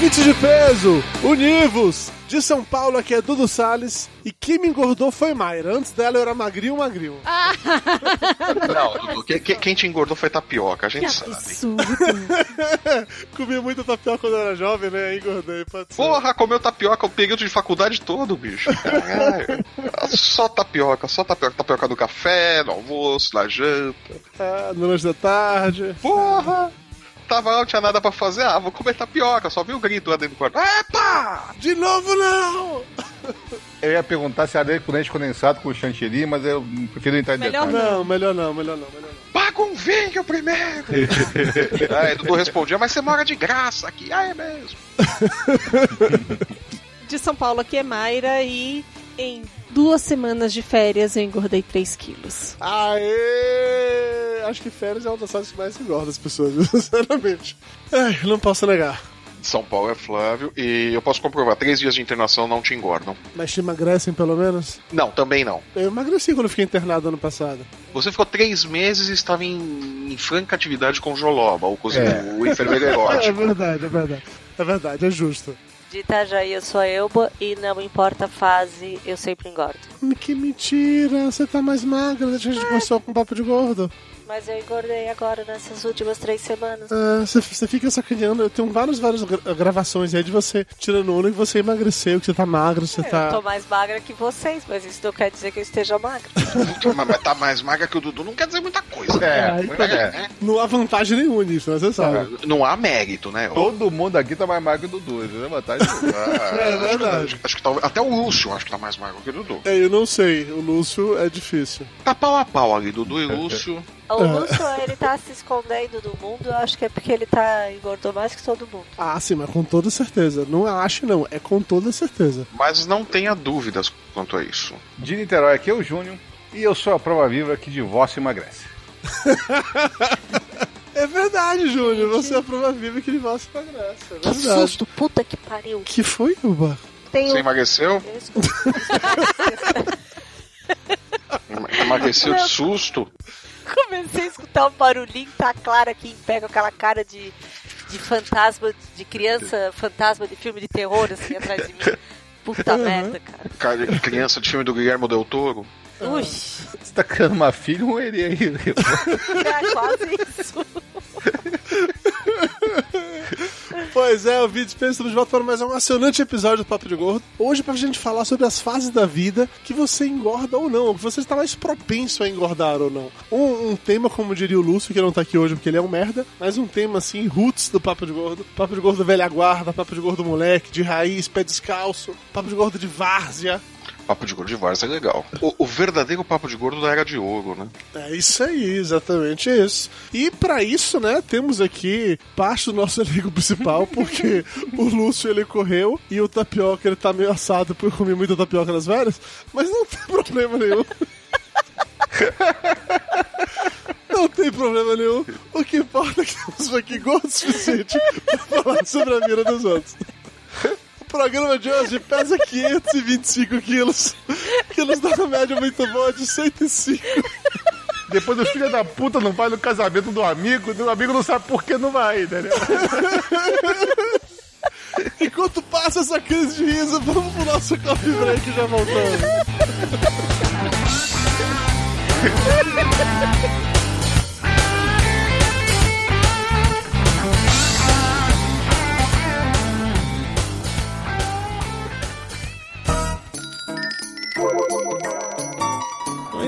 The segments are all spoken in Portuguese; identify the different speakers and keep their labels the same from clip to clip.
Speaker 1: Ouvintes de peso, univos! De São Paulo, aqui é Dudu Salles. E quem me engordou foi Mayra. Antes dela eu era magrinho, magrinho.
Speaker 2: Não, Dudu, que- que- quem te engordou foi tapioca, a gente sabe.
Speaker 3: Absurdo.
Speaker 1: Comi muita tapioca quando eu era jovem, né? Engordei, pode ser.
Speaker 2: Porra, comeu tapioca o período de faculdade todo, bicho. Caralho. Só tapioca, só tapioca. Tapioca no café, no almoço, na janta.
Speaker 1: Ah, no lanche da tarde.
Speaker 2: Porra! Tava lá, não tinha nada pra fazer. Ah, vou comer tapioca. Só vi o grito lá dentro do quarto. Epa!
Speaker 1: De novo não!
Speaker 4: Eu ia perguntar se era com leite condensado com chantilly, mas eu prefiro entrar em
Speaker 3: Melhor
Speaker 4: detalhes.
Speaker 1: Não, melhor não, melhor não, melhor não.
Speaker 2: Paga um vinho primeiro! Aí Dudu respondia, mas você mora de graça aqui. Ah, é mesmo.
Speaker 3: De São Paulo aqui é Mayra e em duas semanas de férias eu engordei 3 quilos.
Speaker 1: Aê! Acho que férias é uma das coisas que mais engorda as pessoas, sinceramente. Ai, não posso negar.
Speaker 2: São Paulo é Flávio e eu posso comprovar, três dias de internação não te engordam.
Speaker 1: Mas te emagrecem pelo menos?
Speaker 2: Não, também não.
Speaker 1: Eu emagreci quando eu fiquei internado ano passado.
Speaker 2: Você ficou três meses e estava em, em franca atividade com o Joloba, o, cozinheiro, o enfermeiro
Speaker 1: É
Speaker 2: erótico.
Speaker 1: verdade, é verdade. É verdade, é justo.
Speaker 5: De Itajaí eu sou a Elba e não importa a fase, eu sempre engordo.
Speaker 1: Que mentira, você tá mais magra a gente começou com papo de gordo.
Speaker 5: Mas eu engordei agora nessas últimas três semanas.
Speaker 1: Ah, Você você fica sacaneando. Eu tenho várias, várias gra- gravações aí de você tirando onda que você emagreceu, que você tá magro, você
Speaker 5: Eu
Speaker 1: tá.
Speaker 5: tô mais magra que vocês, mas isso não quer dizer que eu esteja magra.
Speaker 2: mas, tá mais magra que o Dudu não quer dizer muita coisa.
Speaker 4: É,
Speaker 1: Aí tá-
Speaker 2: É,
Speaker 1: Não há vantagem nenhuma nisso, né? Você sabe.
Speaker 2: Não há mérito, né?
Speaker 4: Todo mundo aqui tá mais magro que o Dudu, isso é vantagem.
Speaker 2: Ah,
Speaker 1: É
Speaker 2: acho que-
Speaker 1: verdade.
Speaker 2: Acho, acho que talvez. Até o Lúcio acho que tá mais magro que o Dudu.
Speaker 1: É, eu não sei. O Lúcio é difícil.
Speaker 2: Tá pau a pau ali, Dudu e Lúcio.
Speaker 5: O Lúcio, ele tá se escondendo do mundo, eu acho que é porque ele tá engordou mais que todo mundo.
Speaker 1: Ah, sim, mas com toda certeza. Não acho, não. É com toda certeza.
Speaker 2: Mas não tenha dúvidas quanto a isso.
Speaker 4: De Niterói, aqui é o Júnior. E eu sou a prova viva que divórcio emagrece.
Speaker 1: É verdade, Júnior. Você é a prova viva que se emagrece. É
Speaker 5: Que
Speaker 1: verdade.
Speaker 5: susto, puta que pariu.
Speaker 1: Que foi, Uba?
Speaker 5: Tem
Speaker 2: Você
Speaker 5: um...
Speaker 2: emagreceu?
Speaker 5: Eu escuto-
Speaker 2: Emagreceu de susto?
Speaker 5: Comecei a escutar um barulhinho, tá claro aqui, pega aquela cara de, de fantasma, de criança fantasma de filme de terror, assim, atrás de mim. Puta merda, cara.
Speaker 2: Cara, criança de filme do Guilherme Del Toro?
Speaker 5: Ui,
Speaker 4: Você tá criando uma filha ou ele aí?
Speaker 5: é quase isso.
Speaker 1: Pois é, o vídeo estamos de volta para mais um emocionante episódio do Papo de Gordo. Hoje pra gente falar sobre as fases da vida que você engorda ou não, que você está mais propenso a engordar ou não. Um, um tema, como diria o Lúcio, que não tá aqui hoje porque ele é um merda, mas um tema assim, roots do Papo de Gordo. Papo de Gordo velha guarda, Papo de Gordo moleque, de raiz, pé descalço, Papo de Gordo de várzea.
Speaker 2: Papo de gordo de Várzea é legal. O, o verdadeiro papo de gordo da era de ouro, né?
Speaker 1: É isso aí, exatamente isso. E pra isso, né, temos aqui parte do nosso elenco principal, porque o Lúcio ele correu e o tapioca ele tá meio assado por comer muita tapioca nas férias, mas não tem problema nenhum. Não tem problema nenhum. O que importa é que temos aqui gordo o suficiente pra falar sobre a vida dos outros. O programa de hoje pesa 525 quilos, que nos dá uma média muito boa de 105.
Speaker 4: Depois o filho da puta não vai no casamento do amigo, o amigo não sabe por que não vai, entendeu?
Speaker 1: Enquanto passa essa crise de riso, vamos pro nosso coffee break já voltamos.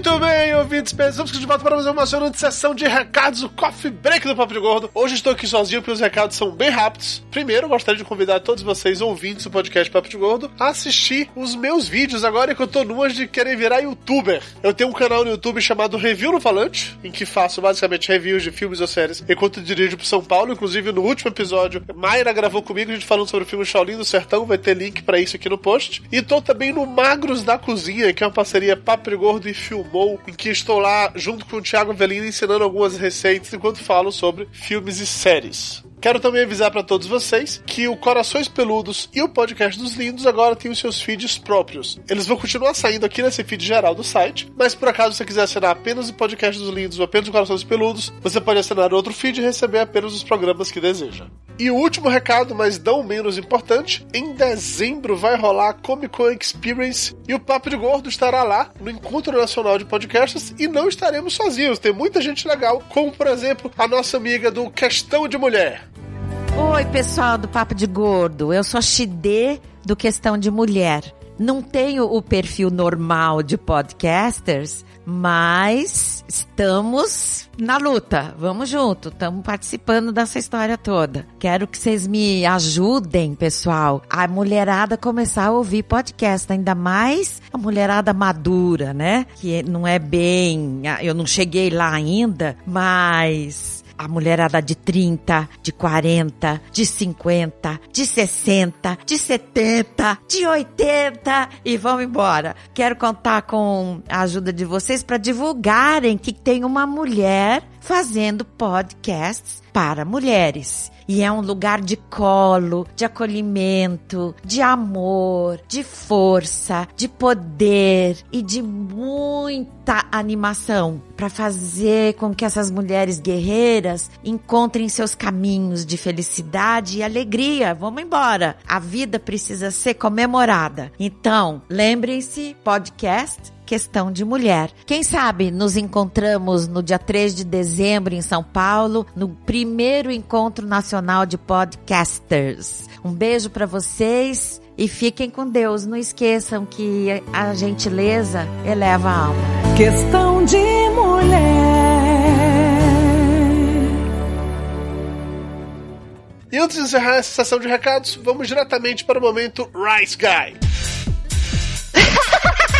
Speaker 1: Muito bem, ouvintes, pensamos que de volta para mais uma emocionante sessão de recados, o Coffee Break do Papo de Gordo. Hoje estou aqui sozinho porque os recados são bem rápidos. Primeiro, gostaria de convidar todos vocês, ouvintes do podcast Papo de Gordo, a assistir os meus vídeos agora que eu tô numas de querer virar youtuber. Eu tenho um canal no YouTube chamado Review no Falante, em que faço basicamente reviews de filmes ou séries enquanto dirijo pro São Paulo. Inclusive, no último episódio, Mayra gravou comigo, a gente falando sobre o filme Shaolin do Sertão, vai ter link para isso aqui no post. E tô também no Magros da Cozinha, que é uma parceria Papo de Gordo e Em que estou lá junto com o Thiago Velino ensinando algumas receitas enquanto falo sobre filmes e séries. Quero também avisar para todos vocês que o Corações Peludos e o Podcast dos Lindos agora têm os seus feeds próprios. Eles vão continuar saindo aqui nesse feed geral do site, mas por acaso você quiser assinar apenas o Podcast dos Lindos ou apenas o Corações Peludos, você pode assinar outro feed e receber apenas os programas que deseja. E o último recado, mas não menos importante, em dezembro vai rolar a Comic Con Experience e o Papo de Gordo estará lá no Encontro Nacional de Podcasts e não estaremos sozinhos. Tem muita gente legal, como por exemplo a nossa amiga do Questão de Mulher.
Speaker 6: Oi, pessoal do Papo de Gordo. Eu sou a Xidê do Questão de Mulher. Não tenho o perfil normal de podcasters, mas estamos na luta. Vamos junto, estamos participando dessa história toda. Quero que vocês me ajudem, pessoal, a mulherada começar a ouvir podcast, ainda mais a mulherada madura, né? Que não é bem, eu não cheguei lá ainda, mas a mulherada de 30, de 40, de 50, de 60, de 70, de 80 e vamos embora. Quero contar com a ajuda de vocês para divulgarem que tem uma mulher fazendo podcasts para mulheres. E é um lugar de colo, de acolhimento, de amor, de força, de poder e de muita animação para fazer com que essas mulheres guerreiras encontrem seus caminhos de felicidade e alegria. Vamos embora. A vida precisa ser comemorada. Então, lembrem-se, podcast questão de mulher. Quem sabe nos encontramos no dia 3 de dezembro em São Paulo, no primeiro encontro nacional de podcasters. Um beijo para vocês e fiquem com Deus. Não esqueçam que a gentileza eleva a alma.
Speaker 7: Questão de mulher.
Speaker 1: E antes de encerrar essa sessão de recados, vamos diretamente para o momento Rice Guy.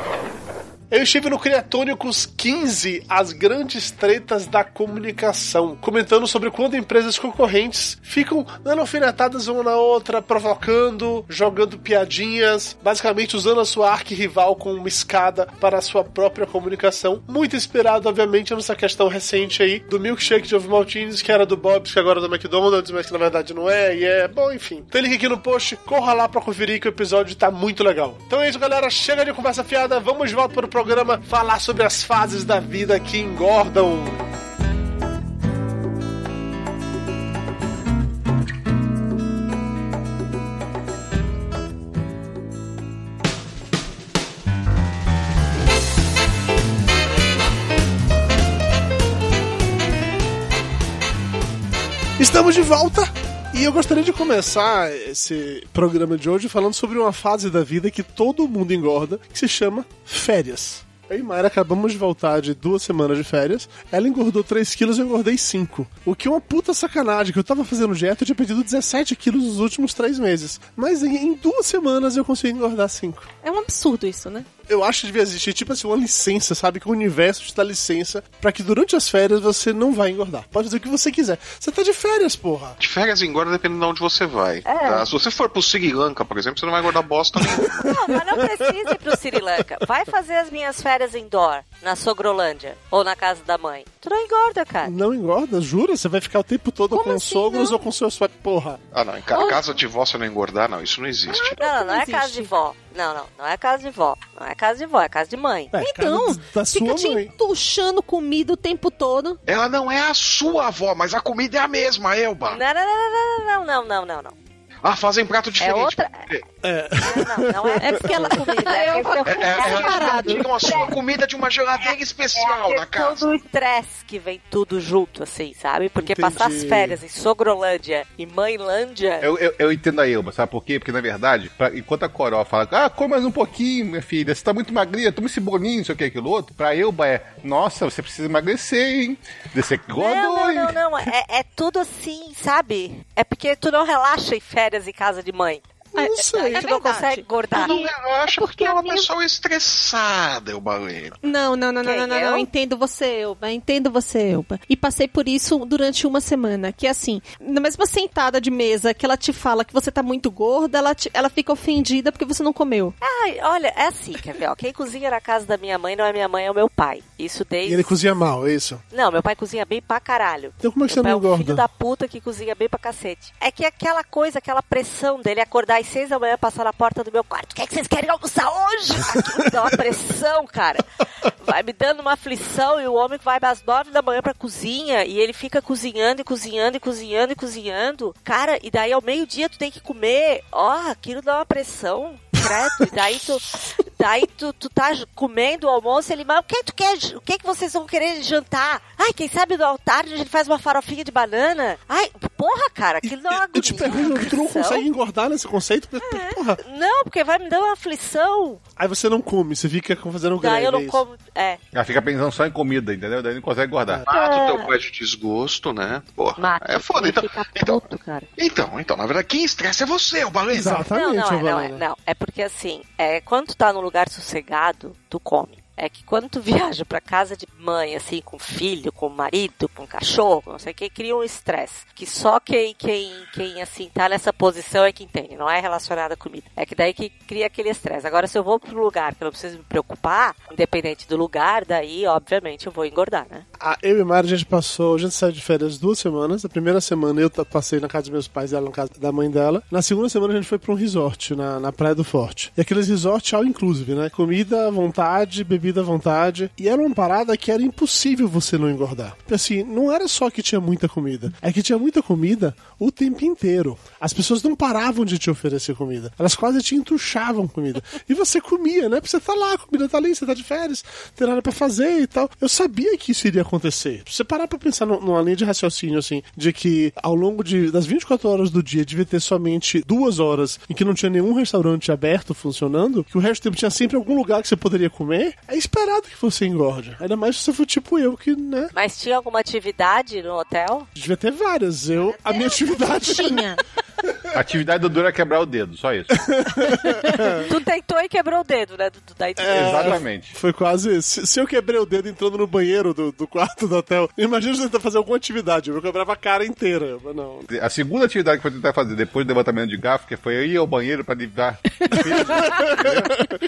Speaker 1: Eu estive no Criatônicos 15, as grandes tretas da comunicação, comentando sobre quando empresas concorrentes ficam dando alfinetadas uma na outra, provocando, jogando piadinhas, basicamente usando a sua arqui-rival como uma escada para a sua própria comunicação. Muito inspirado, obviamente, nessa questão recente aí do milkshake de ovo maltines, que era do Bob's, que agora é do McDonald's, mas que na verdade não é, e é, bom, enfim. Tem link aqui no post, corra lá pra conferir que o episódio tá muito legal. Então é isso, galera, chega de conversa fiada, vamos de volta para o programa programa falar sobre as fases da vida que engordam. Estamos de volta e eu gostaria de começar esse programa de hoje falando sobre uma fase da vida que todo mundo engorda, que se chama férias. Eu e Mayra acabamos de voltar de duas semanas de férias. Ela engordou 3 quilos e eu engordei 5. O que é uma puta sacanagem, que eu tava fazendo dieta e tinha perdido 17 quilos nos últimos 3 meses. Mas em, duas semanas eu consegui engordar 5.
Speaker 3: É um absurdo isso, né?
Speaker 1: Eu acho que devia existir, tipo assim, uma licença, sabe? Que o universo te dá licença para que durante as férias você não vai engordar. Pode fazer o que você quiser. Você tá de férias, porra.
Speaker 2: De férias engorda dependendo de onde você vai. É. Tá? Se você for pro Sri Lanka, por exemplo, você não vai engordar bosta nenhuma.
Speaker 5: Não, mas não precisa ir pro Sri Lanka. Vai fazer as minhas férias indoor, na Sogrolândia, ou na casa da mãe. Tu não engorda, cara.
Speaker 1: Não engorda? Jura? Você vai ficar o tempo todo
Speaker 5: Como
Speaker 1: com
Speaker 5: assim,
Speaker 1: sogros
Speaker 5: não?
Speaker 1: ou com seus pais? Porra.
Speaker 2: Ah, não. Em ca- casa de vó você não engordar, não. Isso não existe.
Speaker 5: Não, não, não é casa de vó. Não, não, não é casa de vó. Não é casa de vó, é casa de mãe.
Speaker 3: É, então,
Speaker 1: da
Speaker 3: fica te entuchando comida o tempo todo.
Speaker 2: Ela não é a sua avó, mas a comida é a mesma, Elba.
Speaker 5: Não, não, não, não, não, não, não, não.
Speaker 2: Ah, fazem prato diferente.
Speaker 5: É outra.
Speaker 1: É.
Speaker 5: Não, não é,
Speaker 3: É porque ela.
Speaker 5: comida. É,
Speaker 2: É, é, é, tiram a sua comida de uma geladeira especial
Speaker 5: é
Speaker 2: da
Speaker 5: a questão
Speaker 2: casa.
Speaker 5: do estresse que vem tudo junto, assim, sabe? Porque
Speaker 1: Entendi.
Speaker 5: passar as férias em Sogrolândia e Mãelândia.
Speaker 4: Eu, eu, eu entendo a Elba, sabe por quê? Porque, na verdade, pra- enquanto a Coró fala, ah, come mais um pouquinho, minha filha, você tá muito magrinha, toma esse bolinho, não sei o que, aquilo outro, pra Elba é, nossa, você precisa emagrecer, hein? Descer que
Speaker 5: Não, não, não, não. É, é tudo assim, sabe? É porque tu não relaxa em férias em casa de mãe.
Speaker 1: Eu não sei.
Speaker 5: Aí tu não
Speaker 3: verdade.
Speaker 5: consegue engordar.
Speaker 2: Eu não relaxa porque
Speaker 3: porque
Speaker 2: é uma
Speaker 3: a minha-
Speaker 2: pessoa estressada, eu baleno.
Speaker 3: Não, não, não, não, não, não,
Speaker 5: eu?
Speaker 3: não. Entendo você, Elba. Entendo você, Elba. E passei por isso durante uma semana. Que assim, na mesma sentada de mesa que ela te fala que você tá muito gorda, ela, te- ela fica ofendida porque você não comeu.
Speaker 5: Ai, olha, é assim, quer ver? Ó, quem cozinha na casa da minha mãe não é minha mãe, é o meu pai. Isso
Speaker 1: E
Speaker 5: desde.
Speaker 1: ele cozinha mal, é isso?
Speaker 5: Não, meu pai cozinha bem pra caralho.
Speaker 1: Então como é que você
Speaker 5: Meu pai
Speaker 1: não
Speaker 5: é um filho
Speaker 1: engorda?
Speaker 5: da puta que cozinha bem pra cacete. É que aquela coisa, aquela pressão dele acordar às seis da manhã, passar na porta do meu quarto. O que, é que vocês querem almoçar hoje? Aquilo me dá uma pressão, cara. Vai me dando uma aflição e o homem vai às nove da manhã pra cozinha e ele fica cozinhando e cozinhando e cozinhando e cozinhando. Cara, e daí ao meio-dia tu tem que comer. Ó, aquilo dá uma pressão. Credo. E daí tu, daí tu, tu tá comendo o almoço, ele, mas o que tu quer? O que que vocês vão querer jantar? Ai, quem sabe no altar a gente faz uma farofinha de banana? Ai, porra, cara, aquilo dá uma
Speaker 1: Eu te pergunto, tu não consegue engordar nesse conceito? Porra,
Speaker 5: Não, porque vai me dar uma aflição.
Speaker 1: aí você não come, você fica fazendo greve.
Speaker 5: Daí eu
Speaker 1: é
Speaker 5: não
Speaker 1: isso?
Speaker 5: como. É.
Speaker 4: Ela fica pensando só em comida, entendeu? Daí não consegue guardar.
Speaker 2: Mata o teu pai de desgosto, né? Porra.
Speaker 5: Mata.
Speaker 2: É foda, então. Então,
Speaker 5: puto, cara.
Speaker 2: então, então, na verdade, quem estressa é você, o baleno.
Speaker 1: Exatamente,
Speaker 5: Não, não, é, não, é, não. É porque assim, é, quando tu tá num lugar sossegado, tu come. É que quando tu viaja pra casa de mãe, assim, com filho, com marido, com cachorro, não sei o que, cria um estresse. Que só quem, quem, quem, assim, tá nessa posição é que entende, não é relacionado à comida. É que daí que cria aquele estresse. Agora, se eu vou pro lugar que eu não preciso me preocupar, independente do lugar, daí, obviamente, eu vou engordar, né?
Speaker 1: A, eu e Mari, a gente passou, a gente saiu de férias duas semanas. A primeira semana eu passei na casa dos meus pais, ela na casa da mãe dela. Na segunda semana a gente foi pra um resort, na, na Praia do Forte. E aqueles resort all inclusive, né? Comida à vontade, bebida à vontade. E era uma parada que era impossível você não engordar. Porque, Assim, não era só que tinha muita comida, é que tinha muita comida o tempo inteiro. As pessoas não paravam de te oferecer comida. Elas quase te entuchavam comida. E você comia, né? Porque você tá lá, a comida tá ali, você tá de férias, tem nada pra fazer e tal. Eu sabia que isso iria acontecer. Se você parar pra pensar nu- numa linha de raciocínio, assim, de que ao longo de, das 24 horas do dia devia ter somente duas horas em que não tinha nenhum restaurante aberto funcionando, que o resto do tempo tinha sempre algum lugar que você poderia comer, é esperado que você engorde. Ainda mais se você for tipo eu, que, né?
Speaker 5: Mas tinha alguma atividade no hotel?
Speaker 1: Devia ter várias. Eu, a minha atividade.
Speaker 3: Tinha.
Speaker 4: A atividade do Duro é quebrar o dedo, só isso.
Speaker 5: tu tentou e quebrou o dedo, né? Dudu? Daí tu-
Speaker 1: É,
Speaker 4: Exatamente.
Speaker 1: Foi quase. isso. Se, se eu quebrei o dedo entrando no banheiro do, do quarto do hotel, imagina você tentar fazer alguma atividade. Eu quebrava a cara inteira. Mas não.
Speaker 4: A segunda atividade que foi tentar fazer depois do levantamento de garfo, que foi ir ao banheiro pra livrar.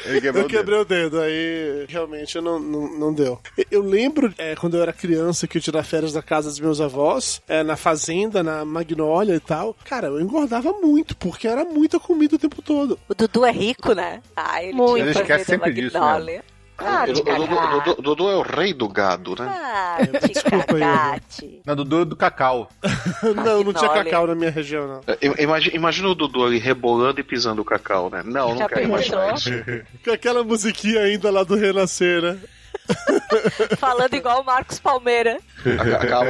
Speaker 4: Ele quebrou
Speaker 1: Eu
Speaker 4: o dedo.
Speaker 1: quebrei o dedo, aí realmente não, não, não deu. Eu- Eu lembro é, quando eu era criança que eu tirava férias da casa dos meus avós, é, na fazenda, na Magnólia e tal. Cara, eu engordava muito, porque era muita comida o tempo todo.
Speaker 5: O Dudu é rico, né? Ah, ele
Speaker 3: Muito.
Speaker 4: Ele esquece sempre disso,
Speaker 5: Magnólia. Ah,
Speaker 2: Dudu- Dudu- Dudu- Dudu é o rei do gado, né?
Speaker 5: Ah, te
Speaker 1: Desculpa aí.
Speaker 4: Não, do, do, do cacau.
Speaker 1: não, não tinha cacau na minha região, não.
Speaker 2: Imagina, imagina o Dudu ali rebolando e pisando o cacau, né? Não, não quero imaginar isso.
Speaker 1: Com aquela musiquinha ainda lá do Renascer, né?
Speaker 5: Falando igual o Marcos Palmeira.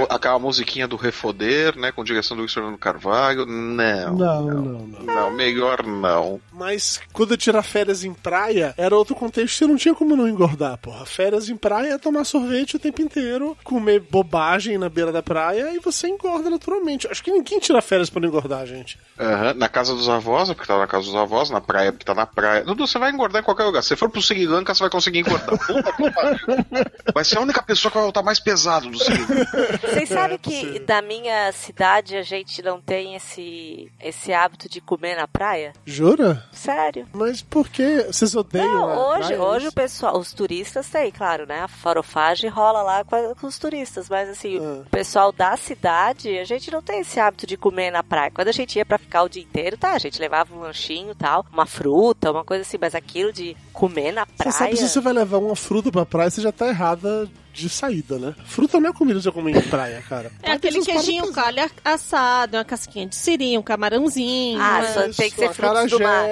Speaker 2: Aquela, musiquinha do Refoder, né? Com direção do Luiz Fernando Carvalho. Não.
Speaker 1: Não, não, não.
Speaker 2: Não, melhor não.
Speaker 1: Mas quando eu tirar férias em praia, era outro contexto, você não tinha como não engordar, porra. Férias em praia é tomar sorvete o tempo inteiro, comer bobagem na beira da praia e você engorda naturalmente. Acho que ninguém tira férias pra não engordar, gente.
Speaker 2: Aham, Na casa dos avós, é porque tá na casa dos avós, na praia, porque tá na praia. Dudu, você vai engordar em qualquer lugar. Se você for pro Sri Lanka, você vai conseguir engordar. Puta que. Vai ser a única pessoa que vai voltar mais pesado do Sri Lanka.
Speaker 5: Vocês sabem que da minha cidade a gente não tem esse, esse hábito de comer na praia?
Speaker 1: Jura?
Speaker 5: Sério.
Speaker 1: Mas por que vocês odeiam
Speaker 5: Não,
Speaker 1: a
Speaker 5: hoje,
Speaker 1: praia?
Speaker 5: hoje o pessoal, os turistas têm, claro, né? A farofagem rola lá com, a- com os turistas, mas assim,
Speaker 1: Ah.
Speaker 5: o pessoal da cidade, a gente não tem esse hábito de comer na praia. Quando a gente ia pra ficar o dia inteiro, tá, a gente levava um lanchinho e tal, uma fruta, uma coisa assim, mas aquilo de comer na
Speaker 1: Você
Speaker 5: praia.
Speaker 1: sabe, se você vai levar uma fruta pra praia, você já tá errada de saída, né? Fruta não é comida que você come em praia, cara.
Speaker 3: É aquele
Speaker 1: Essas
Speaker 3: queijinho calha assado, uma casquinha de siri, um camarãozinho.
Speaker 5: Ah, só tem que ser frutos do mar.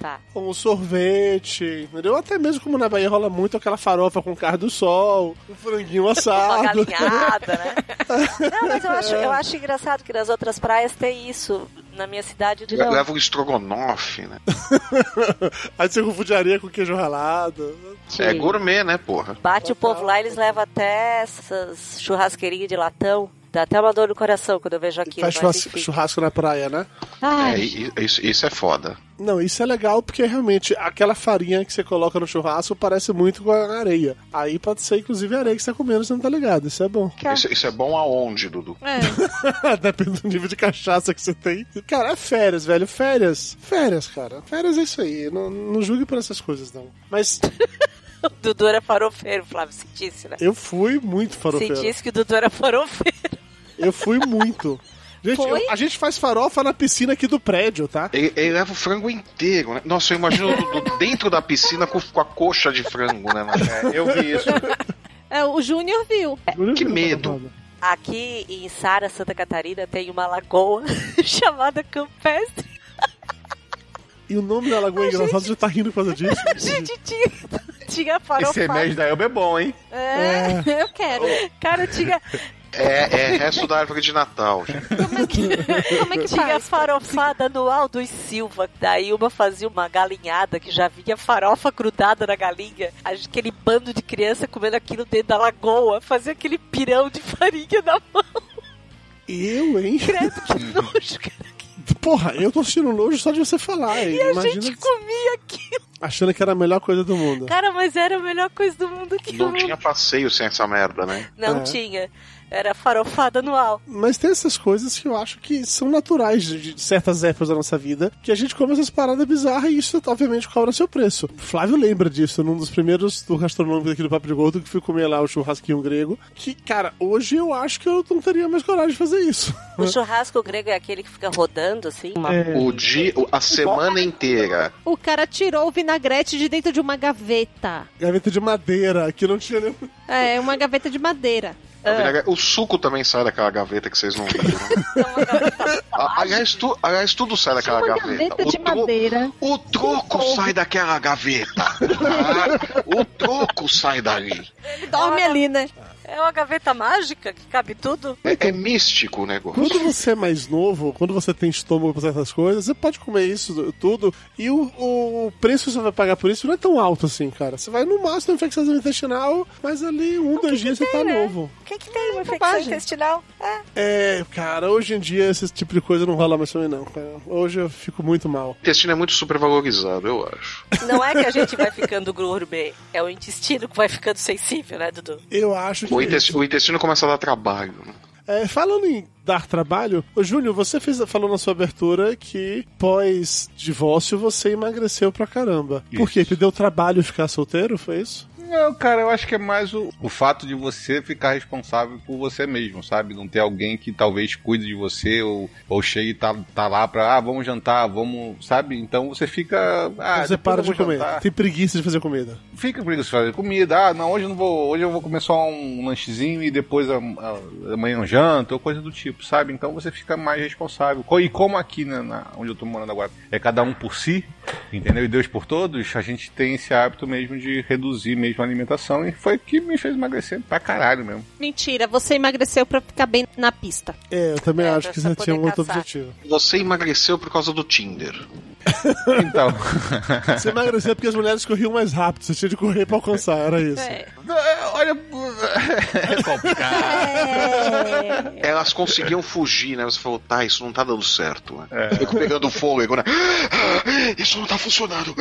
Speaker 5: Tá.
Speaker 1: um sorvete, entendeu? Até mesmo como na Bahia rola muito aquela farofa com carne do sol, um franguinho
Speaker 5: Uma
Speaker 1: assado.
Speaker 5: galinhada, né? Não, mas eu acho, eu acho engraçado que nas outras praias tem isso. Na minha cidade.
Speaker 2: Leva um estrogonofe, né?
Speaker 1: Aí você confunde areia com queijo ralado.
Speaker 2: É gourmet, né, porra?
Speaker 5: Bate o povo lá, eles levam até essas churrasqueirinhas de latão. Dá até uma dor no coração quando eu vejo aquilo.
Speaker 1: Faz
Speaker 5: mas
Speaker 1: churras-
Speaker 5: enfim.
Speaker 1: churrasco na praia, né?
Speaker 5: Ai,
Speaker 2: É, isso, isso é foda.
Speaker 1: Não, isso é legal porque realmente aquela farinha que você coloca no churrasco parece muito com a areia. Aí pode ser inclusive a areia que você tá comendo, você não tá ligado. Isso é bom.
Speaker 2: Isso, isso é bom aonde, Dudu?
Speaker 3: É.
Speaker 1: Depende do nível de cachaça que você tem. Cara, é férias, velho. Férias. Férias, cara. Férias é isso aí. Não, não julgue por essas coisas, não. Mas
Speaker 5: o Dudu era farofeiro, Flávio, sentisse, né?
Speaker 1: eu fui muito farofeiro.
Speaker 5: Sentisse que o Dudu era farofeiro.
Speaker 1: Eu fui muito. Gente, eu- a gente faz farofa na piscina aqui do prédio, tá?
Speaker 2: Ele, ele leva o frango inteiro, né? Nossa, eu imagino o Dudu dentro da piscina com, com a coxa de frango, né?
Speaker 4: É, eu vi isso.
Speaker 3: É, o Júnior viu.
Speaker 2: Que medo.
Speaker 5: Aqui em Sara, Santa Catarina, tem uma lagoa chamada Campestre.
Speaker 1: E o nome da lagoa é engraçado, você tá rindo por causa disso?
Speaker 5: A gente tinha, tinha
Speaker 4: Esse
Speaker 5: farofado.
Speaker 4: remédio da Elba é bom, hein?
Speaker 5: É,
Speaker 3: eu quero.
Speaker 5: Cara, tinha,
Speaker 2: É, é resto da árvore de Natal, gente.
Speaker 3: Como é que
Speaker 5: tinha
Speaker 3: faz?
Speaker 5: farofada no Aldo e Silva. Daí uma fazia uma galinhada que já vinha farofa grudada na galinha. Aquele bando de criança comendo aquilo dentro da lagoa. Fazia aquele pirão de farinha na mão.
Speaker 1: Eu, hein?
Speaker 5: Credo, que nojo, cara.
Speaker 1: Porra, eu tô sentindo nojo só de você falar.
Speaker 5: E a
Speaker 1: Imagina
Speaker 5: gente comia aquilo.
Speaker 1: Achando que era a melhor coisa do mundo.
Speaker 5: Cara, mas era a melhor coisa do mundo que
Speaker 2: Não tinha passeio sem essa merda, né?
Speaker 5: Não
Speaker 1: É.
Speaker 5: tinha. Era farofada anual.
Speaker 1: Mas tem essas coisas que eu acho que são naturais de de certas épocas da nossa vida, que a gente come essas paradas bizarras e isso, obviamente, cobra seu preço. Flávio lembra disso num dos primeiros do gastronômico aqui do Papo de Gordo, que fui comer lá o churrasquinho grego, que, cara, hoje eu acho que eu não teria mais coragem de fazer isso.
Speaker 5: O churrasco grego é aquele que fica rodando, assim?
Speaker 2: O dia, a semana inteira.
Speaker 3: O cara tirou o vinagrete de dentro de uma gaveta.
Speaker 1: Gaveta de madeira, que não tinha nenhum...
Speaker 3: É, uma gaveta de madeira.
Speaker 2: A vinagre- O suco também sai daquela gaveta que vocês não viram. A- aliás, tu- aliás, tudo sai daquela
Speaker 3: Uma
Speaker 2: gaveta.
Speaker 3: gaveta
Speaker 2: O,
Speaker 3: de
Speaker 2: tro-
Speaker 3: madeira.
Speaker 2: o troco sai daquela gaveta. Ah, o troco sai dali.
Speaker 3: Ele dorme ali, né?
Speaker 5: É uma gaveta mágica que cabe tudo?
Speaker 2: É, é místico o negócio.
Speaker 1: Quando você é mais novo, quando você tem estômago para certas coisas, você pode comer isso tudo e o, o preço que você vai pagar por isso não é tão alto assim, cara. Você vai no máximo infecção intestinal, mas ali um, dois dias você tá novo.
Speaker 5: O que, que tem uma infecção intestinal? É.
Speaker 1: É, cara, hoje em dia esse tipo de coisa não rola mais mim, não. cara. Hoje eu fico muito mal.
Speaker 2: O intestino é muito supervalorizado, eu acho.
Speaker 5: Não é que a gente vai ficando gourmet, é o intestino que vai ficando sensível, né, Dudu?
Speaker 1: Eu acho que.
Speaker 2: O intestino, o intestino começa a dar trabalho. né?
Speaker 1: É, falando em dar trabalho, ô Júnior, você fez, falou na sua abertura que pós-divórcio você emagreceu pra caramba. Por quê? Que deu trabalho ficar solteiro? Foi isso?
Speaker 4: Não, cara, eu acho que é mais o, o fato de você ficar responsável por você mesmo, sabe? Não ter alguém que talvez cuide de você ou, ou chegue e tá, tá lá pra, ah, vamos jantar, vamos, sabe? Então você fica. Ah,
Speaker 1: você para de comer.
Speaker 4: jantar.
Speaker 1: Tem preguiça de fazer comida.
Speaker 4: Fica isso de fazer comida. Ah, não, hoje eu não vou. Hoje eu vou comer só um lanchezinho e depois amanhã um janto, ou coisa do tipo, sabe? Então você fica mais responsável. E como aqui, né, na, onde eu tô morando agora, é cada um por si, entendeu? E Deus por todos, a gente tem esse hábito mesmo de reduzir mesmo a alimentação e foi que me fez emagrecer pra caralho mesmo.
Speaker 3: Mentira, você emagreceu pra ficar bem na pista.
Speaker 1: É, eu também
Speaker 5: É,
Speaker 1: acho que você tinha um outro objetivo.
Speaker 2: Você emagreceu por causa do Tinder.
Speaker 4: Então.
Speaker 1: Você emagreceu porque as mulheres corriam mais rápido, você tinha de correr pra alcançar, era isso.
Speaker 3: É.
Speaker 4: Olha. É complicado.
Speaker 2: Elas conseguiam fugir, né? Você falou, tá, isso não tá dando certo. Né? Fico pegando fôlego, né? Ah, Isso não tá funcionando.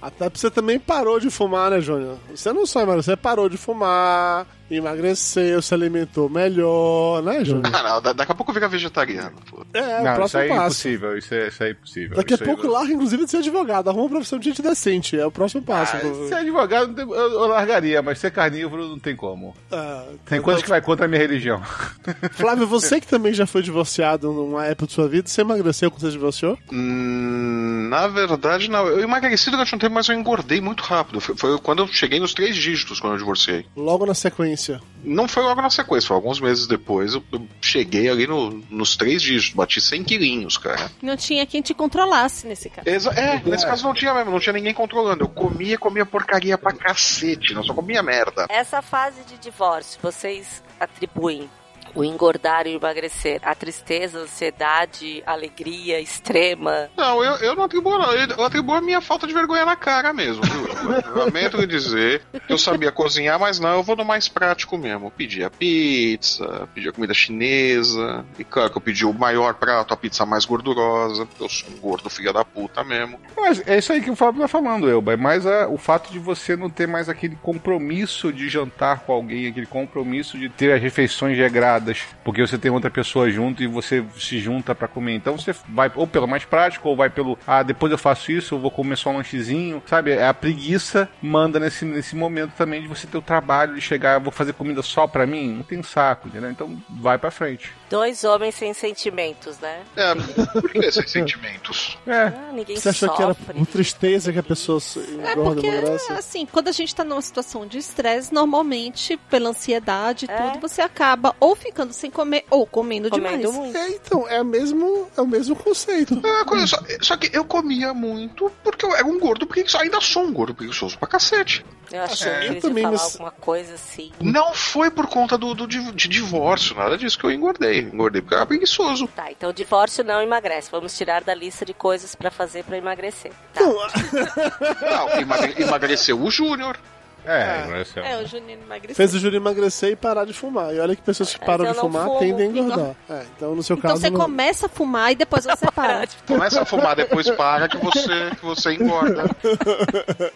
Speaker 1: Até porque você também parou de fumar, né, Júnior? Você não só emagreceu, você parou de fumar, emagreceu, se alimentou melhor, né, Júnior?
Speaker 2: Ah, não, da- daqui a pouco fica vegetariano. Pô.
Speaker 1: É, o
Speaker 4: Não, isso
Speaker 1: próximo
Speaker 4: aí é
Speaker 1: passo.
Speaker 4: impossível. Isso é, isso é impossível.
Speaker 1: Daqui a
Speaker 4: Isso
Speaker 1: pouco
Speaker 4: não-
Speaker 1: larga, inclusive, de ser advogado. Arruma uma profissão de gente decente. É o próximo passo.
Speaker 4: Ah, ser advogado eu, eu largaria, mas ser carnívoro não tem como.
Speaker 1: Ah,
Speaker 4: Tem coisas que vai contra a minha religião.
Speaker 1: Flávio, você que também já foi divorciado numa época de sua vida, você emagreceu quando você divorciou?
Speaker 2: Hum, na verdade, não. Eu emagreci durante um tempo, mas eu engordei muito rápido. Foi, foi quando eu cheguei nos três dígitos quando eu divorciei.
Speaker 1: Logo na sequência.
Speaker 2: Não foi logo na sequência, foi alguns meses depois. Eu, eu cheguei ali no- nos três dígitos, bati 100 quilinhos, cara.
Speaker 3: Não tinha quem te controlasse nesse caso.
Speaker 2: Exa- é, nesse caso não tinha mesmo, não tinha ninguém controlando. Eu comia, comia porcaria pra cacete, não só comia merda.
Speaker 5: Essa fase de divórcio, vocês atribuem o engordar e o emagrecer a tristeza, ansiedade, alegria extrema?
Speaker 2: Não, eu, eu não atribuo, não. Eu, atribuo a minha falta de vergonha na cara mesmo. viu? Eu lamento dizer que eu sabia cozinhar, mas não, eu vou no mais prático mesmo. Pedia pizza, pedia comida chinesa. E claro que eu pedi o maior prato, a pizza mais gordurosa. porque Eu sou um gordo filho da puta mesmo.
Speaker 4: Mas é isso aí que o Fábio tá falando, Elba. É mais a- o fato de você não ter mais aquele compromisso de jantar com alguém, aquele compromisso de ter as refeições regradas, porque você tem outra pessoa junto e você se junta pra comer. Então você vai ou pelo mais prático, ou vai pelo, ah, depois eu faço isso, eu vou comer só um lanchezinho, sabe? É a preguiça manda nesse, nesse momento também de você ter o trabalho de chegar, eu vou fazer comida só pra mim, não tem saco, entendeu? Então vai pra frente.
Speaker 5: Dois homens sem sentimentos, né?
Speaker 2: É, por que esses sentimentos?
Speaker 4: É.
Speaker 5: Ah, ninguém
Speaker 1: Você achou que era tristeza que a pessoa
Speaker 3: É
Speaker 1: engorda
Speaker 3: porque,
Speaker 1: emagrece?
Speaker 3: assim, quando a gente tá numa situação de estresse, normalmente, pela ansiedade e tudo, você acaba ou ficando sem comer ou comendo,
Speaker 5: Comendo
Speaker 3: demais.
Speaker 5: muito.
Speaker 1: É, então, é, o mesmo, é o mesmo conceito.
Speaker 2: É, coisa só, só que eu comia muito porque eu era um gordo preguiçoso. Ainda sou um gordo preguiçoso pra cacete.
Speaker 5: Eu achei
Speaker 2: É,
Speaker 5: que
Speaker 2: eu
Speaker 1: também
Speaker 5: falar
Speaker 1: me-
Speaker 5: alguma coisa assim.
Speaker 2: Não foi por conta do, do div- de divórcio, nada disso que eu engordei. Engordei porque eu era preguiçoso.
Speaker 5: Tá, então divórcio não emagrece. Vamos tirar da lista de coisas pra fazer pra emagrecer. Tá.
Speaker 2: Não, emagre- emagreceu o Júnior.
Speaker 4: É, agradeceu.
Speaker 3: É, o Juninho emagreceu.
Speaker 1: Fez o Júlio emagrecer e parar de fumar. E olha que pessoas que param de
Speaker 5: não
Speaker 1: fumar
Speaker 5: fumo.
Speaker 1: tendem a engordar. É, então, no seu
Speaker 3: Então
Speaker 1: caso.
Speaker 3: você
Speaker 1: não-
Speaker 3: começa a fumar e depois você para.
Speaker 2: Começa a fumar, depois para que você, que você engorda.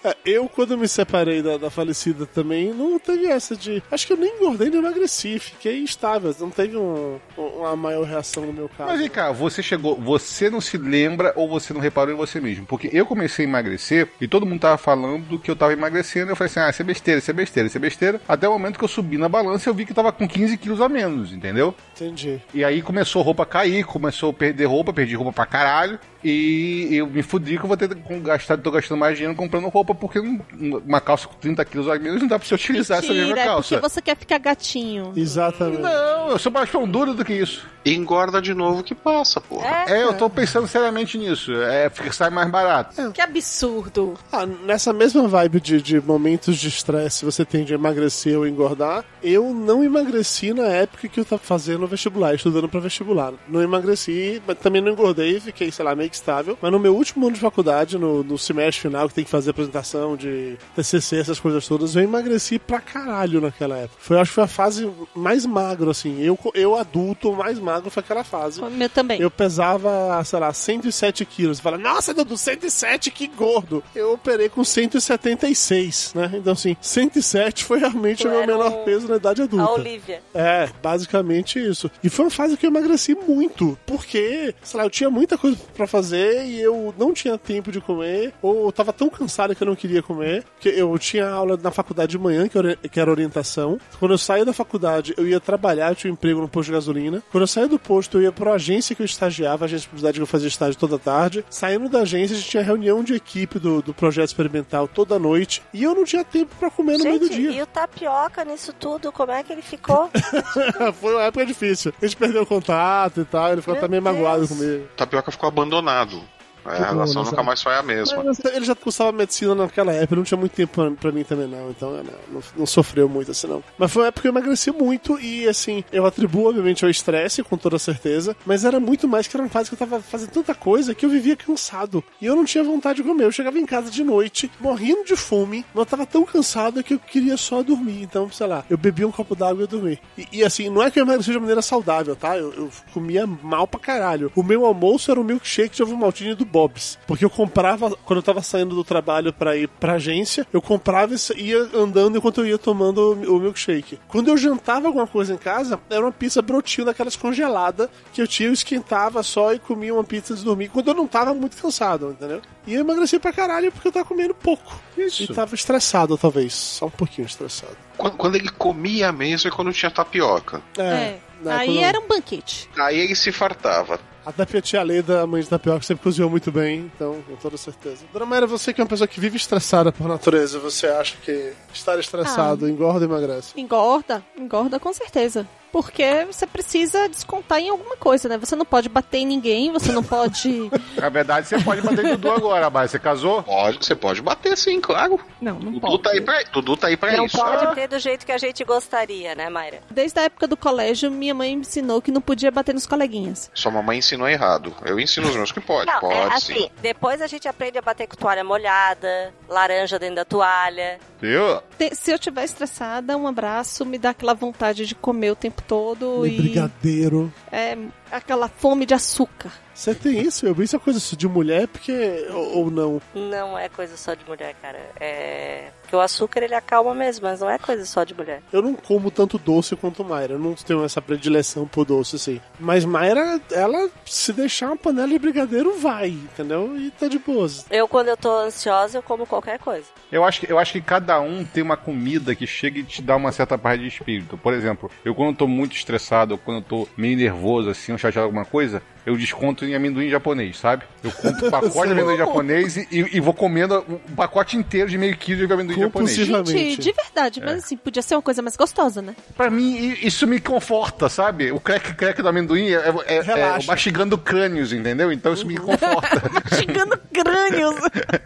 Speaker 1: É, eu, quando me separei da, da falecida também, não teve essa de. Acho que eu nem engordei nem emagreci. Fiquei instável. Não teve um- uma maior reação no meu caso.
Speaker 4: Mas vem cá, você chegou, você não se lembra ou você não reparou em você mesmo? Porque eu comecei a emagrecer e todo mundo tava falando que eu tava emagrecendo. Eu falei assim: ah, isso é besteira, isso é besteira, isso é besteira. Até o momento que eu subi na balança eu vi que tava com 15 quilos a menos, entendeu?
Speaker 1: Entendi.
Speaker 4: E aí começou a roupa a cair, começou a perder roupa, perdi roupa pra caralho. E eu me fudi que eu vou ter que gastar, tô gastando mais dinheiro comprando roupa, porque uma calça com 30 quilos a menos não dá pra você utilizar essa mesma
Speaker 3: Mentira, é
Speaker 4: calça.
Speaker 3: porque você quer ficar gatinho.
Speaker 1: Exatamente.
Speaker 4: Não, eu sou mais pão duro do que isso.
Speaker 2: Engorda de novo que passa, porra.
Speaker 4: É, eu tô pensando seriamente nisso. É, fica sai mais barato.
Speaker 3: Que absurdo.
Speaker 1: Ah, nessa mesma vibe de, de momentos de estresse, você tende a emagrecer ou engordar. Eu não emagreci na época que eu tava fazendo vestibular, estudando pra vestibular. Não emagreci, mas também não engordei, fiquei, sei lá, meio estável. Mas no meu último ano de faculdade, no, no semestre final, que tem que fazer apresentação de TCC, essas coisas todas, eu emagreci pra caralho naquela época. Foi, acho que foi a fase mais magro, assim. Eu, eu adulto, mais magro foi aquela fase.
Speaker 3: O meu também.
Speaker 1: Eu pesava, sei lá, 107 quilos. Fala, nossa, Dudu, 107, que gordo. Eu operei com 176, né? Então, assim, 107 foi realmente o meu menor peso na idade adulta.
Speaker 5: A Olivia.
Speaker 1: É, basicamente isso. E foi uma fase que eu emagreci muito, porque, sei lá, eu tinha muita coisa pra fazer e eu não tinha tempo de comer, ou eu tava tão cansado que eu não queria comer, que eu tinha aula na faculdade de manhã, que era, que era orientação. Quando eu saía da faculdade, eu ia trabalhar, eu tinha um emprego no posto de gasolina. Quando eu saía do posto, eu ia pra agência que eu estagiava, a agência de publicidade que eu fazia estágio toda tarde. Saindo da agência, a gente tinha reunião de equipe do, do projeto experimental toda noite, e eu não tinha tempo pra comer no meio do
Speaker 5: Gente,
Speaker 1: dia.
Speaker 5: e o tapioca nisso tudo, como é que ele ficou?
Speaker 1: Foi uma época difícil. A gente perdeu o contato e tal, ele ficou até meio magoado comigo.
Speaker 2: Tapioca ficou abandonado abandonado. É, a
Speaker 1: bom,
Speaker 2: relação nunca
Speaker 1: sabe?
Speaker 2: mais foi a mesma.
Speaker 1: Mas ele já cursava medicina naquela época, não tinha muito tempo pra, pra mim também, não. Então não, não, não sofreu muito assim, não. Mas foi uma época que eu emagreci muito e, assim, eu atribuo, obviamente, ao estresse, com toda certeza. Mas era muito mais que era uma fase que eu tava fazendo tanta coisa que eu vivia cansado. E eu não tinha vontade de comer. Eu chegava em casa de noite, morrendo de fome, mas eu tava tão cansado que eu queria só dormir. Então, sei lá, eu bebia um copo d'água e eu dormi. E, e, assim, não é que eu emagreci de maneira saudável, tá? Eu, eu comia mal pra caralho. O meu almoço era um milkshake de ovo maltine do Bob's. Porque eu comprava, quando eu tava saindo do trabalho pra ir pra agência, eu comprava e ia andando enquanto eu ia tomando o milkshake. Quando eu jantava alguma coisa em casa, era uma pizza brotinho daquelas congeladas que eu tinha, eu esquentava só e comia uma pizza de dormir quando eu não tava muito cansado, entendeu? E eu emagreci pra caralho porque eu tava comendo pouco.
Speaker 4: Isso.
Speaker 1: E tava estressado, talvez. Só um pouquinho estressado.
Speaker 2: Quando, quando ele comia mesmo é quando tinha tapioca.
Speaker 3: É.
Speaker 1: né,
Speaker 3: Aí
Speaker 1: quando-
Speaker 3: era um banquete.
Speaker 2: Aí ele se fartava.
Speaker 1: Até porque a tia Leda, a mãe de tapioca, sempre cozinhou muito bem, então, com toda certeza. Dona Mayra, você que é uma pessoa que vive estressada por natureza, você acha que estar estressado engorda e emagrece?
Speaker 3: Engorda, engorda com certeza. Porque você precisa descontar em alguma coisa, né? Você não pode bater em ninguém, você não pode.
Speaker 4: Na verdade, você pode bater em Dudu agora, mas você casou?
Speaker 2: Pode, você pode bater sim, claro.
Speaker 3: Não, não
Speaker 2: Dudu
Speaker 3: pode.
Speaker 2: tá aí pra, Dudu tá aí pra
Speaker 5: Não
Speaker 2: isso.
Speaker 5: pode ter do jeito que a gente gostaria, né, Mayra?
Speaker 3: Desde a época do colégio, minha mãe me ensinou que não podia bater nos coleguinhas.
Speaker 2: Sua mamãe ensinou errado. Eu ensino os meus que pode,
Speaker 5: Não,
Speaker 2: pode
Speaker 5: é
Speaker 2: sim.
Speaker 5: assim, depois a gente aprende a bater com toalha molhada, laranja dentro da toalha.
Speaker 4: Viu?
Speaker 3: Te- Se eu tiver estressada, um abraço me dá aquela vontade de comer o tempo todo
Speaker 1: E
Speaker 3: e
Speaker 1: brigadeiro.
Speaker 3: é aquela fome de açúcar.
Speaker 1: Você tem isso? Eu isso é coisa de mulher, porque. Ou, ou não?
Speaker 5: Não é coisa só de mulher, cara. É. Porque o açúcar ele acalma mesmo, mas não é coisa só de mulher.
Speaker 1: Eu não como tanto doce quanto Mayra. Eu não tenho essa predileção por doce, assim. Mas Mayra, ela, se deixar uma panela de brigadeiro, vai, entendeu? E tá de boas.
Speaker 5: Eu, quando eu tô ansiosa, eu como qualquer coisa.
Speaker 4: Eu acho, que, eu acho que cada um tem uma comida que chega e te dá uma certa paz de espírito. Por exemplo, eu quando eu tô muito estressado, ou quando eu tô meio nervoso, assim, ou chateado alguma coisa, eu desconto em amendoim japonês, sabe? Eu compro um pacote de amendoim japonês e, e vou comendo um pacote inteiro de meio quilo de amendoim japonês.
Speaker 3: Gente, de verdade,
Speaker 4: É.
Speaker 3: mas assim, podia ser uma coisa mais gostosa, né?
Speaker 4: Pra mim, isso me conforta, sabe? O crack crack do amendoim é, é, é,
Speaker 1: Relaxa.
Speaker 4: mastigando crânios, entendeu? Então isso me conforta.
Speaker 3: Chegando crânios.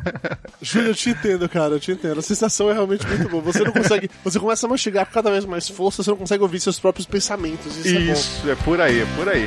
Speaker 1: Júlio, eu te entendo, cara, eu te entendo. A sensação é realmente muito boa. Você não consegue. Você começa a mastigar com cada vez mais força, você não consegue ouvir seus próprios pensamentos. Isso, é bom.
Speaker 4: Isso, é por aí, é por aí.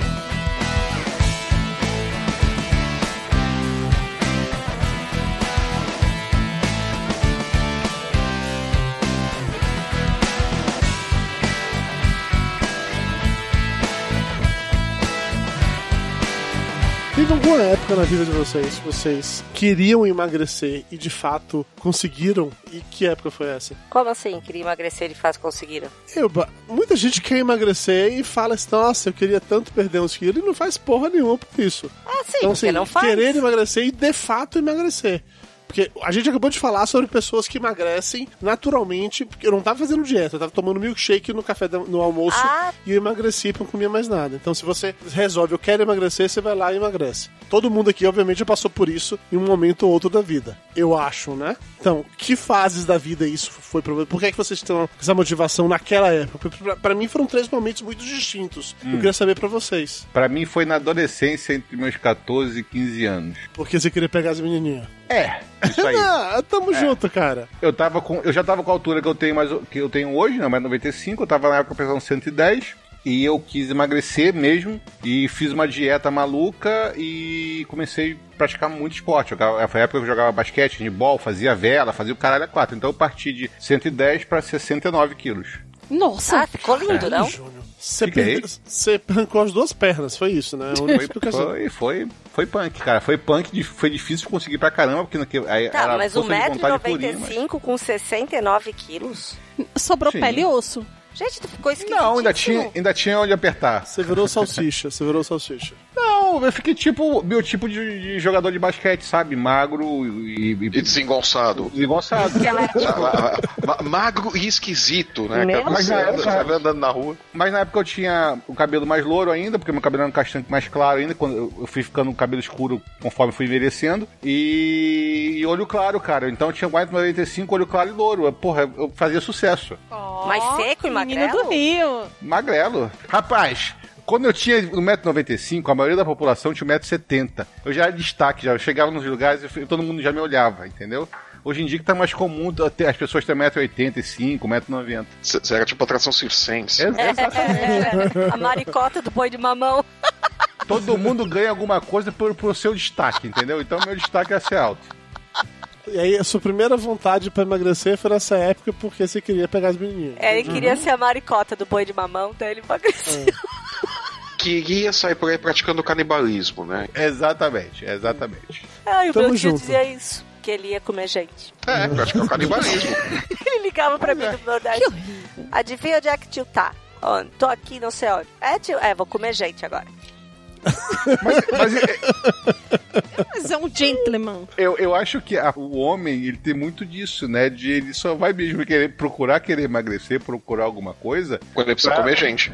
Speaker 1: Alguma época na vida de vocês que vocês queriam emagrecer e de fato conseguiram? E que época foi essa?
Speaker 5: Como assim? Queria emagrecer e faz conseguiram?
Speaker 1: Eu, ba- muita gente quer emagrecer e fala assim, nossa, eu queria tanto perder uns quilos e não faz porra nenhuma por isso.
Speaker 5: Ah, sim,
Speaker 1: então, assim,
Speaker 5: não faz.
Speaker 1: querer emagrecer e de fato emagrecer. Porque a gente acabou de falar sobre pessoas que emagrecem naturalmente, porque eu não tava fazendo dieta, eu tava tomando milkshake no café da- no almoço
Speaker 5: Ah.
Speaker 1: e eu emagreci porque não comia mais nada. Então, se você resolve, eu quero emagrecer, você vai lá e emagrece. Todo mundo aqui, obviamente, já passou por isso em um momento ou outro da vida. Eu acho, né? Então, que fases da vida isso foi pra Por que, é que vocês estão essa motivação naquela época? Pra mim foram três momentos muito distintos. Eu
Speaker 4: Hum.
Speaker 1: queria saber pra vocês.
Speaker 4: Pra mim foi na adolescência, entre meus 14 e 15 anos.
Speaker 1: Porque você queria pegar as menininhas.
Speaker 4: É, isso aí.
Speaker 1: ah, tamo junto, cara.
Speaker 4: Eu, tava com, eu já tava com a altura que eu tenho, mais, que eu tenho hoje, não, mas 95, eu tava na época pesando 110. E eu quis emagrecer mesmo. E fiz uma dieta maluca e comecei a praticar muito esporte. Foi a época que eu jogava basquete, handball, fazia vela, fazia o caralho a quatro. Então eu parti de 110 pra 69 quilos.
Speaker 3: Nossa.
Speaker 5: Ah, ficou lindo,
Speaker 4: É.
Speaker 5: não?
Speaker 1: Você, per- você arrancou as duas pernas, foi isso, né? Única
Speaker 4: Foi, foi, foi, foi punk, cara. Foi punk, de- foi difícil de conseguir pra caramba, porque naquele- aí
Speaker 5: Tá,
Speaker 4: era
Speaker 5: mas um
Speaker 4: força de vontade purinha, mas-
Speaker 5: 1,95m com 69 quilos?
Speaker 3: Sobrou
Speaker 4: Sim.
Speaker 3: pele e osso.
Speaker 5: Gente, tu ficou esquisito.
Speaker 4: Não, ainda tinha, ainda tinha onde apertar.
Speaker 1: Você virou salsicha, você virou salsicha.
Speaker 4: Não, eu fiquei tipo, meu tipo de, de jogador de basquete, sabe? Magro e, e,
Speaker 2: E desengonçado.
Speaker 4: desengonçado.
Speaker 2: Ma- ma- Magro e esquisito, né? Você anda, você vai andando na rua.
Speaker 4: Mas na época eu tinha o cabelo mais louro ainda, porque meu cabelo era um castanho mais claro ainda, quando eu- fui ficando com o cabelo escuro conforme fui envelhecendo. E, e olho claro, cara. Então eu tinha 1,95, olho claro e louro. Porra, eu fazia sucesso.
Speaker 5: Mais seco e
Speaker 3: Menino
Speaker 5: magrelo?
Speaker 3: do Rio.
Speaker 4: Magrelo. Rapaz, quando eu tinha 1,95m, a maioria da população tinha 1,70m. Eu já era destaque, já. Eu chegava nos lugares e todo mundo já me olhava, entendeu? Hoje em dia que tá mais comum ter- as pessoas terem 1,85m, 1,90m.
Speaker 2: Você era tipo atração circense.
Speaker 5: É, a maricota do boi de mamão.
Speaker 4: Todo mundo ganha alguma coisa por, por seu destaque, entendeu? Então meu destaque é ser alto.
Speaker 1: E aí, a sua primeira vontade pra emagrecer foi nessa época porque você queria pegar as menininhas.
Speaker 5: É, ele queria ser a maricota do boi de mamão, daí ele emagreceu.
Speaker 2: Queria sair por aí praticando canibalismo, né?
Speaker 4: Exatamente, exatamente.
Speaker 5: Ai, o
Speaker 1: Tamo
Speaker 5: meu dizia isso, que ele ia comer gente.
Speaker 2: É, praticar o canibalismo.
Speaker 5: Ele ligava pra mim
Speaker 1: É.
Speaker 5: do Nordeste. Adivinha onde é que tio tá? Onde? Tô aqui, não sei onde. É, tio? É, vou comer gente agora.
Speaker 4: Mas é-
Speaker 3: Mas é um gentleman.
Speaker 4: eu, eu acho que a- o homem, ele tem muito disso, né? De ele só vai mesmo querer procurar querer emagrecer, procurar alguma coisa.
Speaker 2: Quando ele precisa
Speaker 4: pra-
Speaker 2: comer gente.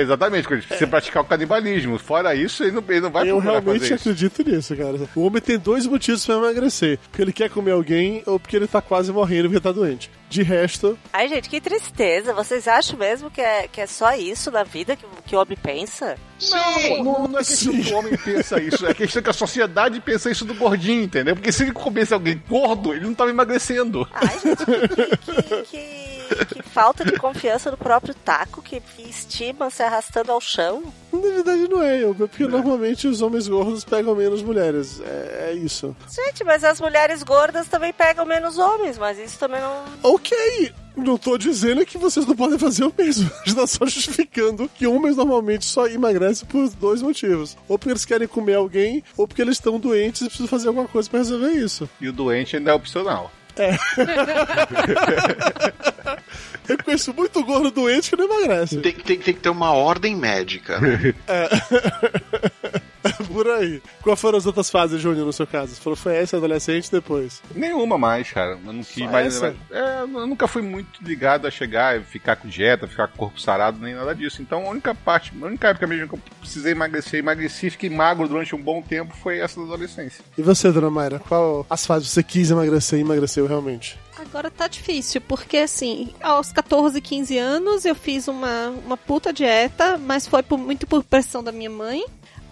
Speaker 4: Exatamente, quando ele precisa praticar o canibalismo. Fora isso, ele não, ele não vai
Speaker 1: Eu realmente
Speaker 4: fazer isso.
Speaker 1: acredito nisso, cara. O homem tem dois motivos pra emagrecer: porque ele quer comer alguém ou porque ele tá quase morrendo porque tá doente. De resto,
Speaker 5: Ai, gente, que tristeza. Vocês acham mesmo que é, que é só isso na vida que, que o homem pensa?
Speaker 4: Não, não, não é questão que o homem pensa isso, é questão que a sociedade pensa isso do gordinho, entendeu? Porque se ele comesse alguém gordo, ele não tava emagrecendo.
Speaker 5: Ai, gente, que, que, que, que falta de confiança no próprio taco, que, estima se arrastando ao chão.
Speaker 1: na verdade não é, eu, porque normalmente os homens gordos pegam menos mulheres. É, é isso.
Speaker 5: Gente, mas as mulheres gordas também pegam menos homens, mas isso também não.
Speaker 1: Ok, não tô dizendo que vocês não podem fazer o mesmo. A gente tá só justificando que homens normalmente só emagrecem por dois motivos. Ou porque eles querem comer alguém, ou porque eles estão doentes e precisam fazer alguma coisa pra resolver isso.
Speaker 4: E o doente ainda é opcional.
Speaker 1: Eu conheço muito gordo doente que não emagrece.
Speaker 2: Tem, tem, tem que ter uma ordem médica.
Speaker 1: Por aí. Qual foram as outras fases, Júnior, no seu caso? Você falou foi essa, adolescente, depois.
Speaker 4: Nenhuma mais, cara. Eu não quis
Speaker 1: Só
Speaker 4: mais.
Speaker 1: essa?
Speaker 4: É, eu nunca fui muito ligado a chegar e ficar com dieta, ficar com corpo sarado, nem nada disso. Então a única parte, a única época mesmo que eu precisei emagrecer, emagreci, fiquei magro durante um bom tempo, foi essa da adolescência.
Speaker 1: E você, dona Mayra? Qual as fases você quis emagrecer e emagreceu realmente?
Speaker 3: Agora tá difícil, porque assim, aos 14, 15 anos eu fiz uma, uma puta dieta, mas foi por- muito por pressão da minha mãe.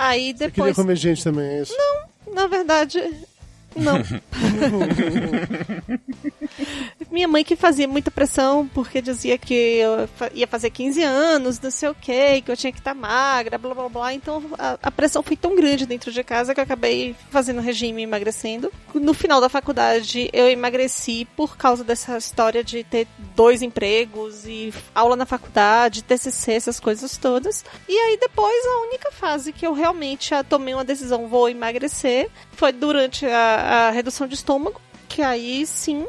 Speaker 3: Aí
Speaker 1: Você queria
Speaker 3: depois.
Speaker 1: comer gente também, é isso?
Speaker 3: Na verdade, não. Minha mãe que fazia muita pressão porque dizia que eu ia fazer 15 anos, não sei o que, que eu tinha que estar magra, blá blá blá. Então a, a pressão foi tão grande dentro de casa que eu acabei fazendo regime e emagrecendo. No final da faculdade eu emagreci por causa dessa história de ter dois empregos e aula na faculdade, TCC, essas coisas todas. E aí depois a única fase que eu realmente ah, tomei uma decisão, vou emagrecer, foi durante a, a redução de estômago, que aí sim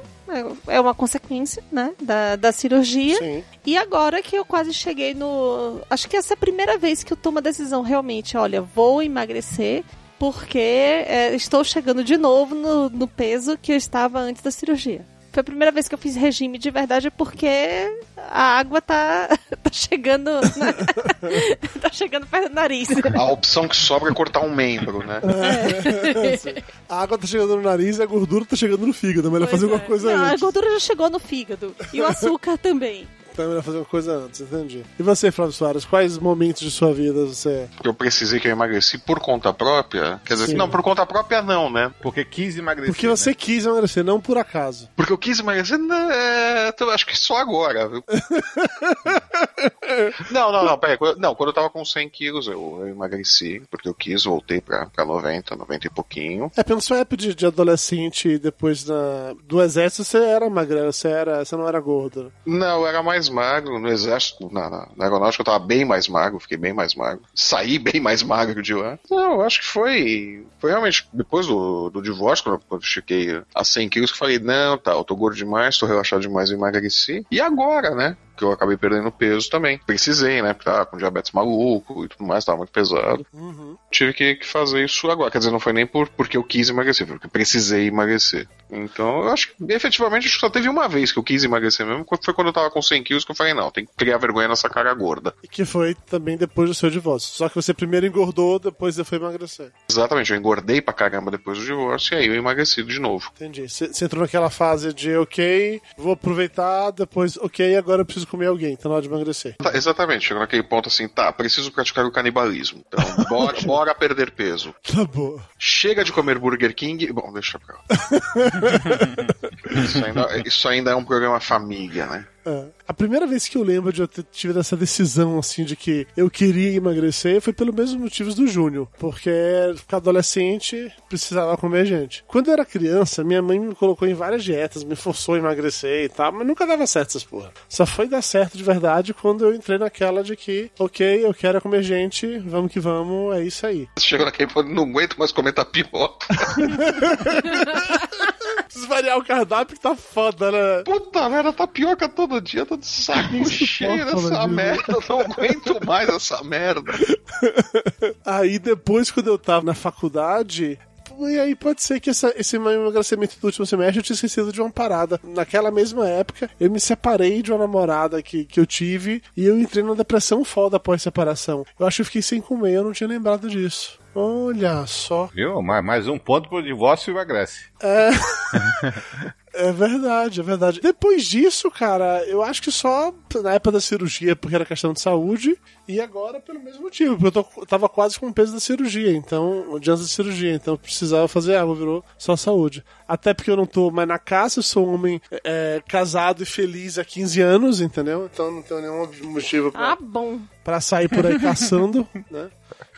Speaker 3: é- uma consequência, né, da, da cirurgia.
Speaker 1: Sim.
Speaker 3: E agora que eu quase cheguei no. Acho que essa é a primeira vez que eu tomo a decisão realmente, olha, vou emagrecer. Porque é, estou chegando de novo no, no peso que eu estava antes da cirurgia. Foi a primeira vez que eu fiz regime de verdade porque a água tá, tá chegando. né? tá chegando perto do nariz.
Speaker 2: A opção que sobra é cortar um membro, né?
Speaker 1: A água tá chegando no nariz e a gordura tá chegando no fígado. É melhor fazer alguma coisa
Speaker 3: Não, a
Speaker 1: antes.
Speaker 3: gordura já chegou no fígado. E o açúcar também.
Speaker 1: Então é melhor fazer uma coisa antes, entendi. E você, Flávio Soares, quais momentos de sua vida você.
Speaker 2: Eu precisei que eu emagreci por conta própria. Quer dizer,
Speaker 1: Sim.
Speaker 2: não, por conta própria não, né?
Speaker 4: Porque quis emagrecer.
Speaker 1: Porque você quis emagrecer, não por acaso.
Speaker 2: Porque eu quis emagrecer, não, é, eu acho que só agora, viu? não, não, não, peraí. quando- Não, quando eu tava com 100 quilos, eu, eu emagreci, porque eu quis, voltei pra, pra 90, 90 e pouquinho.
Speaker 1: É, pela sua época de, de adolescente e depois da, do exército, você era magrela, você, era, você não era gordo.
Speaker 2: Não, eu era mais magro no exército, na, na, na aeronáutica eu tava bem mais magro, fiquei bem mais magro. Saí bem mais magro de lá. Não, eu acho que foi. Foi realmente depois do, do divórcio, quando, quando eu cheguei a 100 quilos, que eu falei: não, tá, eu tô gordo demais, tô relaxado demais, eu emagreci. E agora, né? Que eu acabei perdendo peso também. Precisei, né? Porque tava com diabetes maluco e tudo mais, tava muito pesado. Tive que, que fazer isso agora. Quer dizer, não foi nem por, porque eu quis emagrecer, foi porque eu precisei emagrecer. Então, eu acho que efetivamente acho que só teve uma vez que eu quis emagrecer mesmo, foi quando eu tava com 100 quilos, que eu falei, não, tem que criar vergonha nessa cara gorda.
Speaker 1: E que foi também depois do seu divórcio. Só que você primeiro engordou, depois você foi emagrecer.
Speaker 2: Exatamente, eu engordei pra caramba depois do divórcio e aí eu emagreci de novo.
Speaker 1: Entendi. Você entrou naquela fase de ok, vou aproveitar, depois ok, agora eu preciso comer alguém, então na hora de emagrecer.
Speaker 2: Tá, exatamente, chegou naquele ponto assim, tá, preciso praticar o canibalismo. Então, bora, bora perder peso.
Speaker 1: Tá boa.
Speaker 2: Chega de comer Burger King. Bom, deixa pra lá. Isso ainda, isso ainda é um programa família, né?
Speaker 1: É. A primeira vez que eu lembro de eu ter tido essa decisão, assim, de que eu queria emagrecer foi pelos mesmos motivos do Júnior. Porque ficar adolescente precisava comer gente. Quando eu era criança, minha mãe me colocou em várias dietas, me forçou a emagrecer e tal, mas nunca dava certo essas porra. Só foi dar certo de verdade quando eu entrei naquela de que, ok, eu quero comer gente, vamos que vamos, é isso aí.
Speaker 2: Você chegou naquele e falou, não aguento mais comer tapioca.
Speaker 1: Preciso variar o cardápio que tá foda, né?
Speaker 2: Puta merda, tapioca todo dia, tô de saco cheio
Speaker 1: disso.
Speaker 2: merda. Eu não aguento mais essa merda.
Speaker 1: Aí depois, quando eu tava na faculdade. E aí pode ser que essa, esse meu emagrecimento do último semestre eu tinha esquecido de uma parada. Naquela mesma época, eu me separei de uma namorada que, que eu tive e eu entrei numa depressão foda após separação. Eu acho que eu fiquei sem comer, eu não tinha lembrado disso. Olha só.
Speaker 4: Viu? Mais, mais um ponto pro divórcio e emagrece.
Speaker 1: É. É verdade, é verdade. Depois disso, cara, eu acho que só na época da cirurgia, porque era questão de saúde, e agora pelo mesmo motivo, porque eu, tô, tava quase com o peso da cirurgia, então, de antes da cirurgia, então eu precisava fazer algo, virou só saúde. Até porque eu não tô mais na casa, eu sou um homem é, casado e feliz há 15 anos, entendeu? Então não tenho nenhum motivo pra,
Speaker 3: Ah, bom.
Speaker 1: pra sair por aí caçando, né?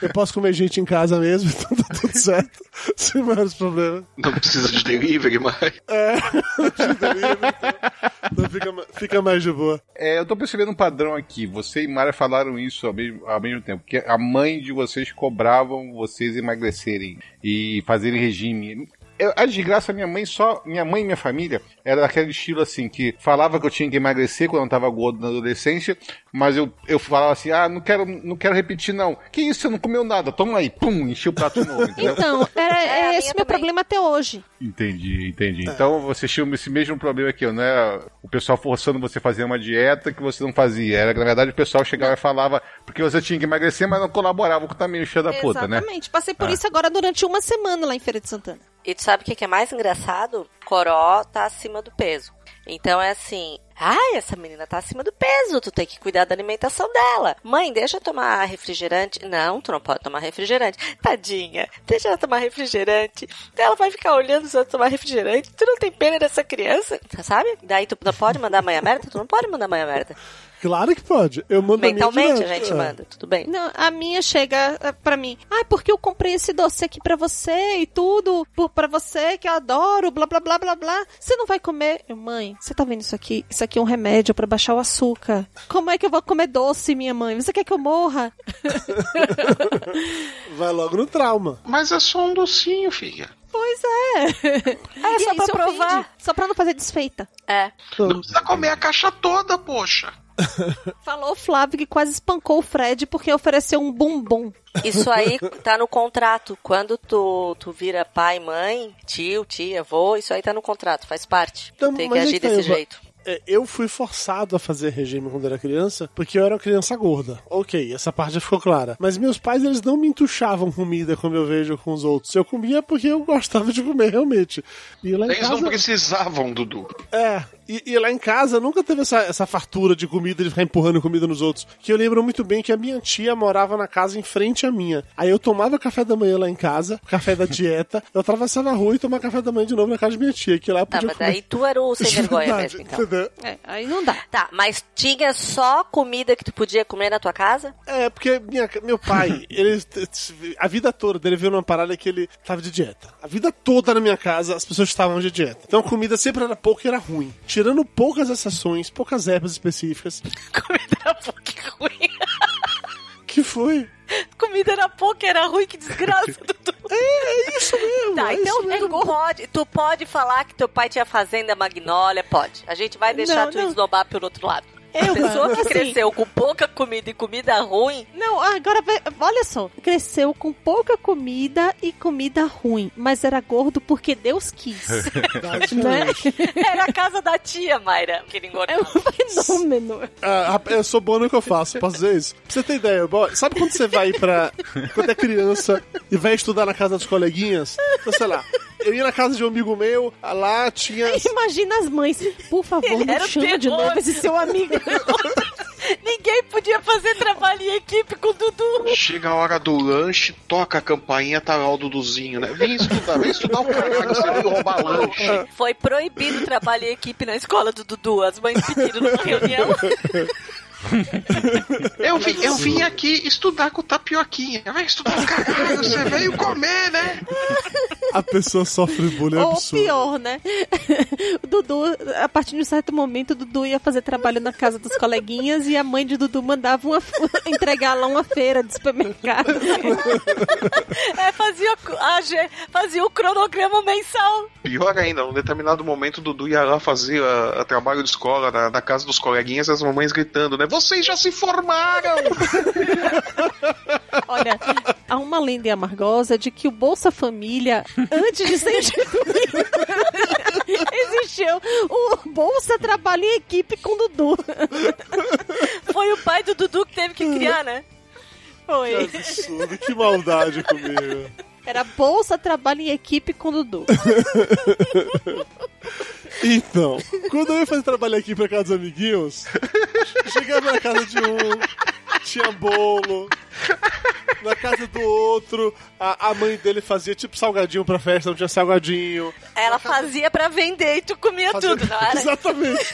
Speaker 1: Eu posso comer gente em casa mesmo, então tá tudo certo, sem maiores problemas.
Speaker 2: Não precisa de delivery mais.
Speaker 1: É, então fica, ma- fica mais de boa.
Speaker 4: É, eu tô percebendo um padrão aqui. Você e Mara falaram isso ao mesmo, ao mesmo tempo. Que a mãe de vocês cobravam vocês emagrecerem e fazerem regime. Eu, a desgraça, minha mãe só. Minha mãe e minha família era daquele estilo assim, que falava que eu tinha que emagrecer quando eu tava gordo na adolescência, mas eu, eu falava assim, ah, não quero, não quero repetir, não. Que isso, você não comeu nada, toma aí, pum, enchi o prato novo, entendeu?
Speaker 3: Então, era,
Speaker 5: É,
Speaker 3: é
Speaker 5: minha
Speaker 3: esse meu
Speaker 5: também.
Speaker 3: problema até hoje.
Speaker 4: Entendi, entendi. Então vocês tinham esse mesmo problema que eu, né? O pessoal forçando você a fazer uma dieta que você não fazia. Era na verdade, o pessoal chegava e falava porque você tinha que emagrecer, mas não colaborava com o tamanho cheio da puta, né?
Speaker 3: Exatamente. Passei por
Speaker 4: Ah.
Speaker 3: isso agora durante uma semana lá em Feira de Santana.
Speaker 5: E tu sabe o que é mais engraçado? Coró tá acima do peso. Então é assim, ai, essa menina tá acima do peso, tu tem que cuidar da alimentação dela. Mãe, deixa eu tomar refrigerante. Não, tu não pode tomar refrigerante. Tadinha, deixa ela tomar refrigerante. Ela vai ficar olhando se ela tomar refrigerante. Tu não tem pena dessa criança, sabe? Daí tu não pode mandar a mãe a merda? Tu não pode mandar a mãe a merda.
Speaker 1: Claro que pode. Eu mando
Speaker 5: Mentalmente
Speaker 1: a,
Speaker 5: a
Speaker 1: minha
Speaker 5: gente.
Speaker 1: É.
Speaker 5: manda, tudo bem.
Speaker 3: Não, a minha chega eh, pra mim. Ai, porque eu comprei esse doce aqui pra você e tudo, por, pra você que eu adoro, blá blá blá blá blá. Você não vai comer? Eu, mãe, você tá vendo isso aqui? Isso aqui é um remédio pra baixar o açúcar. Como é que eu vou comer doce, minha mãe? Você quer que eu morra?
Speaker 1: Vai logo no trauma.
Speaker 2: Mas é só um docinho, filha.
Speaker 3: Pois é.
Speaker 5: É
Speaker 3: E
Speaker 5: só
Speaker 3: aí,
Speaker 5: pra
Speaker 3: se
Speaker 5: provar.
Speaker 3: ofende, Só pra não fazer desfeita.
Speaker 5: É.
Speaker 2: Não precisa comer a caixa toda, poxa.
Speaker 3: Falou o Flávio que quase espancou o Fred porque ofereceu um bumbum.
Speaker 5: Isso aí tá no contrato. Quando tu, tu vira pai, mãe, tio, tia, avô, isso aí tá no contrato, faz parte. Tu
Speaker 1: Então,
Speaker 5: tem que agir
Speaker 1: tá,
Speaker 5: desse
Speaker 1: eu-
Speaker 5: jeito.
Speaker 1: É, eu fui forçado a fazer regime quando era criança, porque eu era uma criança gorda. Ok, essa parte já ficou clara. Mas meus pais, eles não me entuchavam comida como eu vejo com os outros. Eu comia porque eu gostava de comer, realmente. E lá em
Speaker 2: Eles
Speaker 1: casa...
Speaker 2: não precisavam, Dudu.
Speaker 1: É, e, e lá em casa nunca teve essa, essa fartura de comida, de ficar empurrando comida nos outros. Que eu lembro muito bem que a minha tia morava na casa em frente à minha. Aí eu tomava café da manhã lá em casa, café da dieta, eu atravessava a rua e tomava café da manhã de novo na casa de minha tia, que lá
Speaker 5: Tá,
Speaker 1: podia
Speaker 5: mas
Speaker 1: comer.
Speaker 5: daí tu era o sem vergonha
Speaker 1: verdade,
Speaker 5: mesmo, então.
Speaker 1: entendeu?
Speaker 3: É, aí não dá.
Speaker 5: Tá, mas tinha só comida que tu podia comer na tua casa?
Speaker 1: É, porque minha- meu pai, ele a vida toda dele viu numa parada que ele tava de dieta. A vida toda na minha casa as pessoas estavam de dieta. Então a comida sempre era pouca e era ruim. Tirando poucas exceções, poucas épocas específicas.
Speaker 5: Comida era pouco e ruim.
Speaker 1: Que foi?
Speaker 5: Comida era pouco, era ruim, que desgraça, Dudu.
Speaker 1: É, é isso mesmo.
Speaker 5: Tá,
Speaker 1: é
Speaker 5: então
Speaker 1: mesmo.
Speaker 5: tu pode, tu pode falar que teu pai tinha fazenda Magnólia, pode. A gente vai deixar
Speaker 3: Não,
Speaker 5: tu
Speaker 3: não.
Speaker 5: esnobar pelo outro lado.
Speaker 3: Eu,
Speaker 5: a pessoa que
Speaker 3: assim-
Speaker 5: cresceu com pouca comida e comida ruim,
Speaker 3: Não, agora olha só. Cresceu com pouca comida e comida ruim, mas era gordo porque Deus quis. né?
Speaker 5: era a casa da tia, Mayra, que ele
Speaker 3: É
Speaker 5: engordou.
Speaker 3: um fenômeno.
Speaker 1: Ah, eu sou bom no que eu faço, posso dizer isso? Pra você ter ideia, sabe quando você vai pra. quando é criança e vai estudar na casa dos coleguinhas? Então, sei lá, eu ia na casa de um amigo meu, lá tinha.
Speaker 3: Imagina as mães. Por favor,
Speaker 5: Ele
Speaker 3: não
Speaker 5: era o
Speaker 3: chama de novo esse seu amigo.
Speaker 5: Ninguém podia podia fazer trabalho em equipe com o Dudu.
Speaker 2: Chega a hora do lanche, toca a campainha, tá lá o Duduzinho, né? Vem estudar, vem estudar o caralho, você veio roubar lanche.
Speaker 5: Foi proibido trabalho em equipe na escola do Dudu. As mães pediram numa reunião.
Speaker 2: Eu vim, eu vim aqui estudar com tapioquinha. Vai estudar o caralho, você veio comer, né?
Speaker 1: A pessoa sofre bullying
Speaker 3: Ou
Speaker 1: absurdo.
Speaker 3: pior, né? O Dudu, a partir de um certo momento, o Dudu ia fazer trabalho na casa dos coleguinhas e a mãe de Dudu mandava uma, entregar lá uma feira de supermercado.
Speaker 5: É, fazia, a fazia o cronograma mensal.
Speaker 2: Pior ainda, num determinado momento o Dudu ia lá fazer a, a trabalho de escola na, na casa dos coleguinhas e as mamães gritando, né? Vocês já se formaram!
Speaker 3: Olha, há uma lenda amargosa de que o Bolsa Família, antes de ser instituído, existiu o Bolsa Trabalho em Equipe com Dudu.
Speaker 5: Foi o pai do Dudu que teve que criar, né?
Speaker 3: Foi.
Speaker 1: Que absurdo, que maldade comigo.
Speaker 3: Era Bolsa Trabalho em Equipe com Dudu.
Speaker 1: Então, quando eu ia fazer trabalho aqui pra casa dos amiguinhos, chegava na casa de um, tinha bolo. Na casa do outro, a, a mãe dele fazia tipo salgadinho pra festa, não tinha salgadinho.
Speaker 5: Ela fazia pra vender e tu comia tudo, não era?
Speaker 1: Exatamente.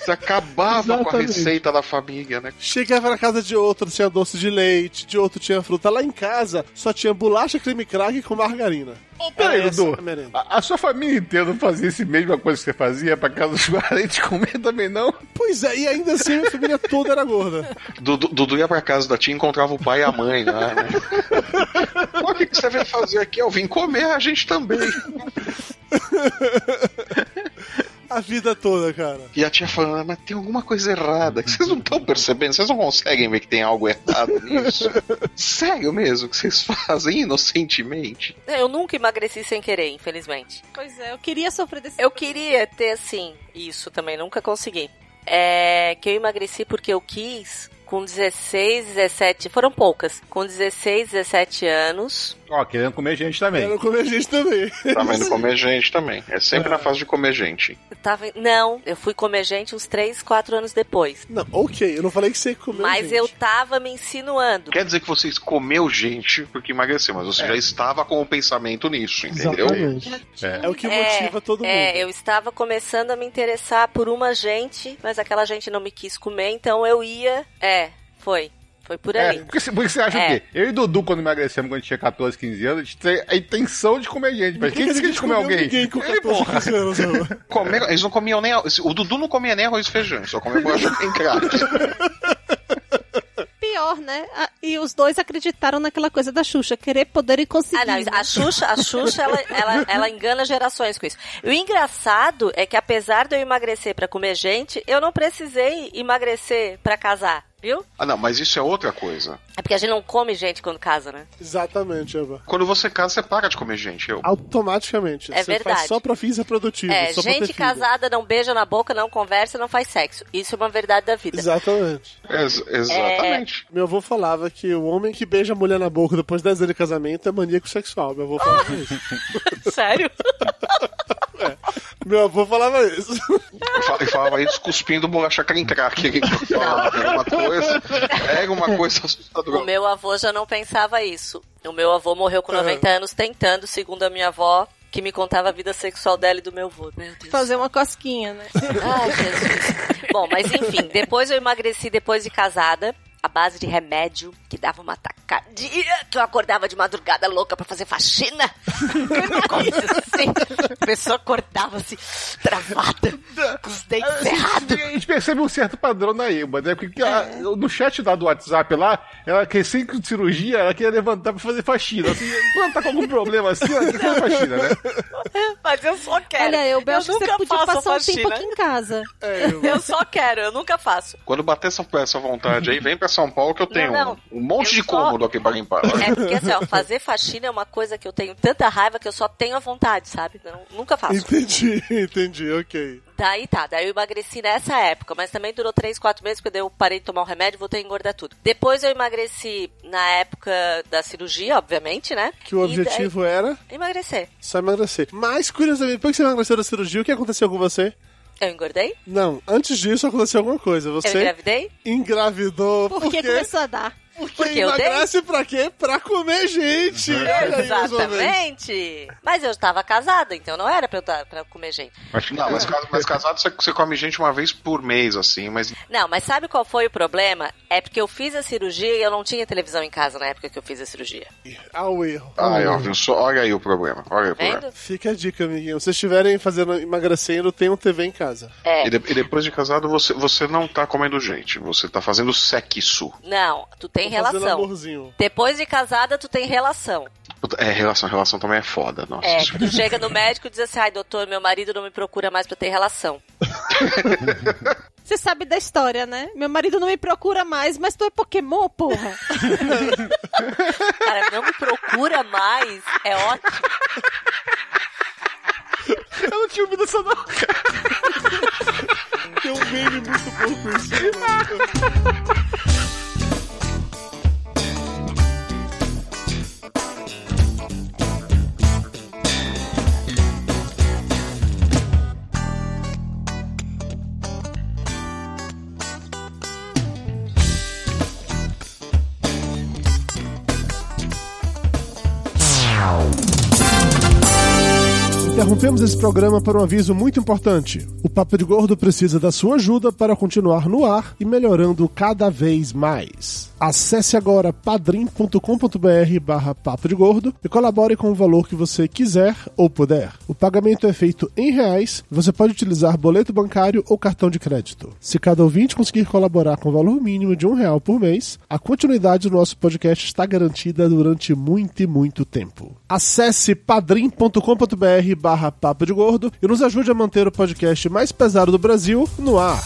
Speaker 2: Você acabava com a
Speaker 1: Exatamente.
Speaker 2: receita da família, né?
Speaker 1: Chegava na casa de outro, tinha doce de leite, de outro tinha fruta. Lá em casa, só tinha bolacha, creme crack com margarina.
Speaker 4: Ô, peraí, Dudu.
Speaker 1: a.
Speaker 4: A, a sua família inteira não fazia essa mesma coisa que você fazia pra casa dos parentes comer também, não?
Speaker 1: Pois é, e ainda assim a família toda era gorda.
Speaker 2: Dudu, Dudu ia pra casa da tia e encontrava o pai e a mãe lá, né? O que, que você veio fazer aqui? Eu vim comer, a gente também.
Speaker 1: A vida toda, cara.
Speaker 2: E a tia falando, "Ah, mas tem alguma coisa errada, que vocês não estão percebendo, vocês não conseguem ver que tem algo errado nisso. Sério mesmo que vocês fazem inocentemente?
Speaker 5: Eu nunca emagreci sem querer, infelizmente.
Speaker 3: Pois é, eu queria sofrer desse
Speaker 5: Eu queria ter, assim, isso também, nunca consegui. É que eu emagreci porque eu quis, com 16, 17, foram poucas, com 16, 17 anos.
Speaker 4: Ó, querendo comer gente também.
Speaker 1: Quero comer gente também.
Speaker 2: Tá indo comer gente também. É sempre na fase de comer gente.
Speaker 5: Eu tava, não, eu fui comer gente uns 3, 4 anos depois.
Speaker 1: Não, ok, eu não falei que você comeu
Speaker 5: Mas
Speaker 1: gente.
Speaker 5: eu tava me insinuando.
Speaker 2: Quer dizer que vocês comeu gente porque emagreceu, mas você já estava com o pensamento nisso, entendeu?
Speaker 1: Exatamente.
Speaker 4: É.
Speaker 1: É o que motiva todo mundo.
Speaker 5: É, eu estava começando a me interessar por uma gente, mas aquela gente não me quis comer, então eu ia. É, foi. Foi por
Speaker 4: É,
Speaker 5: ali.
Speaker 4: porque, você- porque você acha
Speaker 5: É.
Speaker 4: o quê? Eu e Dudu, quando emagrecemos, quando a gente tinha 14, 15 anos, a gente tem a intenção de comer gente. Mas quem disse que a gente comeu alguém?
Speaker 1: Ninguém com
Speaker 4: Ele,
Speaker 1: 14,
Speaker 4: porra.
Speaker 1: 15 anos.
Speaker 2: Comer- eles não comiam nem. O Dudu não comia nem arroz e feijão, só comia com crack.
Speaker 3: pior, né? E os dois acreditaram naquela coisa da Xuxa, querer, poder e conseguir.
Speaker 5: Ah, não,
Speaker 3: né?
Speaker 5: a Xuxa, a Xuxa ela, ela, ela engana gerações com isso. O engraçado é que apesar de eu emagrecer pra comer gente, eu não precisei emagrecer pra casar, viu?
Speaker 2: Ah, não, mas isso é outra coisa.
Speaker 5: É porque a gente não come gente quando casa, né?
Speaker 1: Exatamente, Eva.
Speaker 2: Quando você casa, você para de comer gente. Eu.
Speaker 1: Automaticamente.
Speaker 5: É
Speaker 1: você
Speaker 5: verdade.
Speaker 1: faz só pra fins reprodutivos.
Speaker 5: É, gente casada não beija na boca, não conversa, não faz sexo. Isso é uma verdade da vida.
Speaker 1: Exatamente.
Speaker 2: Ex- exatamente.
Speaker 1: Meu avô falava que o homem que beija a mulher na boca depois de 10 anos de casamento é maníaco sexual. Meu avô falava isso.
Speaker 5: Sério?
Speaker 1: Meu avô falava isso.
Speaker 2: Eu falava isso cuspindo bolacha falava, Era uma coisa, era uma coisa
Speaker 5: O
Speaker 2: assustadora.
Speaker 5: meu avô já não pensava isso. O meu avô morreu com
Speaker 1: Aham.
Speaker 5: 90 anos tentando, segundo a minha avó, que me contava a vida sexual dela e do meu avô. Meu Deus.
Speaker 3: Fazer uma cosquinha, né?
Speaker 5: Ai, Jesus. Bom, mas enfim, depois eu emagreci depois de casada, à base de remédio, que dava uma tacadia, que eu acordava de madrugada louca pra fazer faxina. Coisa assim. A pessoa acordava assim, travada, com os dentes
Speaker 4: A gente,
Speaker 5: cerrados.
Speaker 4: a gente percebe um certo padrão na Eba, né? Porque a- no chat lá do WhatsApp lá, ela que sem cirurgia, ela queria levantar pra fazer faxina. Assim, quando tá com algum problema assim, ela quer fazer faxina, né?
Speaker 5: Mas eu só quero.
Speaker 3: Olha, eu, eu acho que você
Speaker 5: nunca
Speaker 3: podia
Speaker 5: faço
Speaker 3: passar um
Speaker 5: faxina.
Speaker 3: tempo aqui em casa.
Speaker 5: Eu só quero, eu nunca faço.
Speaker 2: Quando bater essa, essa vontade aí, vem pra São Paulo que eu tenho
Speaker 5: Não, não.
Speaker 2: um, um monte
Speaker 5: Eu
Speaker 2: de
Speaker 5: só-
Speaker 2: cômodo aqui pra limpar.
Speaker 5: É porque assim, ó, fazer faxina é uma coisa que eu tenho tanta raiva que eu só tenho a vontade, sabe? Não, nunca faço.
Speaker 1: Entendi, entendi, ok.
Speaker 5: Daí tá, daí eu emagreci nessa época, mas também durou 3, 4 meses, porque daí eu parei de tomar o remédio e voltei a engordar tudo. Depois eu emagreci na época da cirurgia, obviamente, né?
Speaker 1: Que o
Speaker 5: E
Speaker 1: objetivo era
Speaker 5: daí- Emagrecer.
Speaker 1: só emagrecer. Mas, curiosamente, depois que você emagreceu da cirurgia, o que aconteceu com você?
Speaker 5: Eu engordei?
Speaker 1: Não, antes disso aconteceu alguma coisa.
Speaker 5: Eu
Speaker 1: Você
Speaker 5: engravidei?
Speaker 1: engravidou
Speaker 3: Porque
Speaker 1: porque,
Speaker 3: começou a dar.
Speaker 1: Porque
Speaker 5: Porque eu dei?
Speaker 1: emagrece pra quê? Pra comer gente. Olha vez.
Speaker 5: Exatamente. Mas eu estava casada, então não era pra eu, tá- pra eu comer gente.
Speaker 2: Não, mas, mas casado você, você come gente uma vez por mês, assim, mas.
Speaker 5: Não, mas sabe qual foi o problema? É porque eu fiz a cirurgia e eu não tinha televisão em casa na época que eu fiz a cirurgia.
Speaker 1: Ah, o erro. Ah, o
Speaker 2: ó,
Speaker 1: erro.
Speaker 2: viu só? Olha aí o problema. Olha aí o problema.
Speaker 1: Fica a dica, amiguinho. Se vocês estiverem fazendo emagrecendo, tem um TV em casa.
Speaker 5: É.
Speaker 2: E, de- e depois de casado, você, você não tá comendo gente, você tá fazendo sexo.
Speaker 5: Não, tu tem
Speaker 1: Fazendo
Speaker 5: relação.
Speaker 1: amorzinho.
Speaker 5: Depois de casada, tu tem relação.
Speaker 2: É, relação, relação também é foda, nossa.
Speaker 5: É, tu chega no médico e diz assim, ai doutor, meu marido não me procura mais pra ter relação.
Speaker 3: Você sabe da história, né? Meu marido não me procura mais, mas tu é Pokémon, porra.
Speaker 5: Cara, não me procura mais, é ótimo.
Speaker 1: Eu não tinha ouvido essa não. Tem um meme muito bom com isso. Interrompemos esse programa para um aviso muito importante. O Papo de Gordo precisa da sua ajuda para continuar no ar e melhorando cada vez mais. Acesse agora padrim.com.br barra Papo de Gordo e colabore com o valor que você quiser ou puder. O pagamento é feito em reais, você pode utilizar boleto bancário ou cartão de crédito. Se cada ouvinte conseguir colaborar com o valor mínimo de um real por mês, a continuidade do nosso podcast está garantida durante muito e muito tempo. Acesse padrim.com.br Papo de Gordo e nos ajude a manter o podcast mais pesado do Brasil no ar.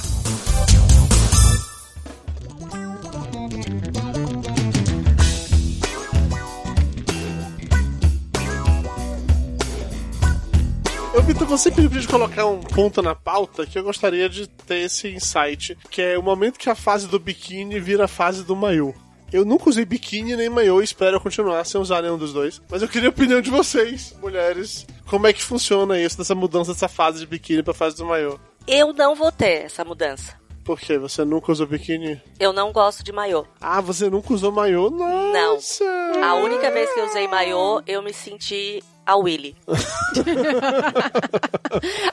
Speaker 1: Vitor, você pediu gente colocar um ponto na pauta que eu gostaria de ter esse insight, que é o momento que a fase do biquíni vira a fase do maiô. Eu nunca usei biquíni nem maiô e espero continuar sem usar nenhum dos dois. Mas eu queria a opinião de vocês, mulheres. Como é que funciona isso, dessa mudança dessa fase de biquíni pra fase do maiô?
Speaker 5: Eu não vou ter essa mudança.
Speaker 1: Por quê? Você nunca usou biquíni?
Speaker 5: Eu não gosto de maiô.
Speaker 1: Ah, você nunca usou maiô? Nossa!
Speaker 5: Não. A única vez que eu usei maiô, eu me senti a Willy.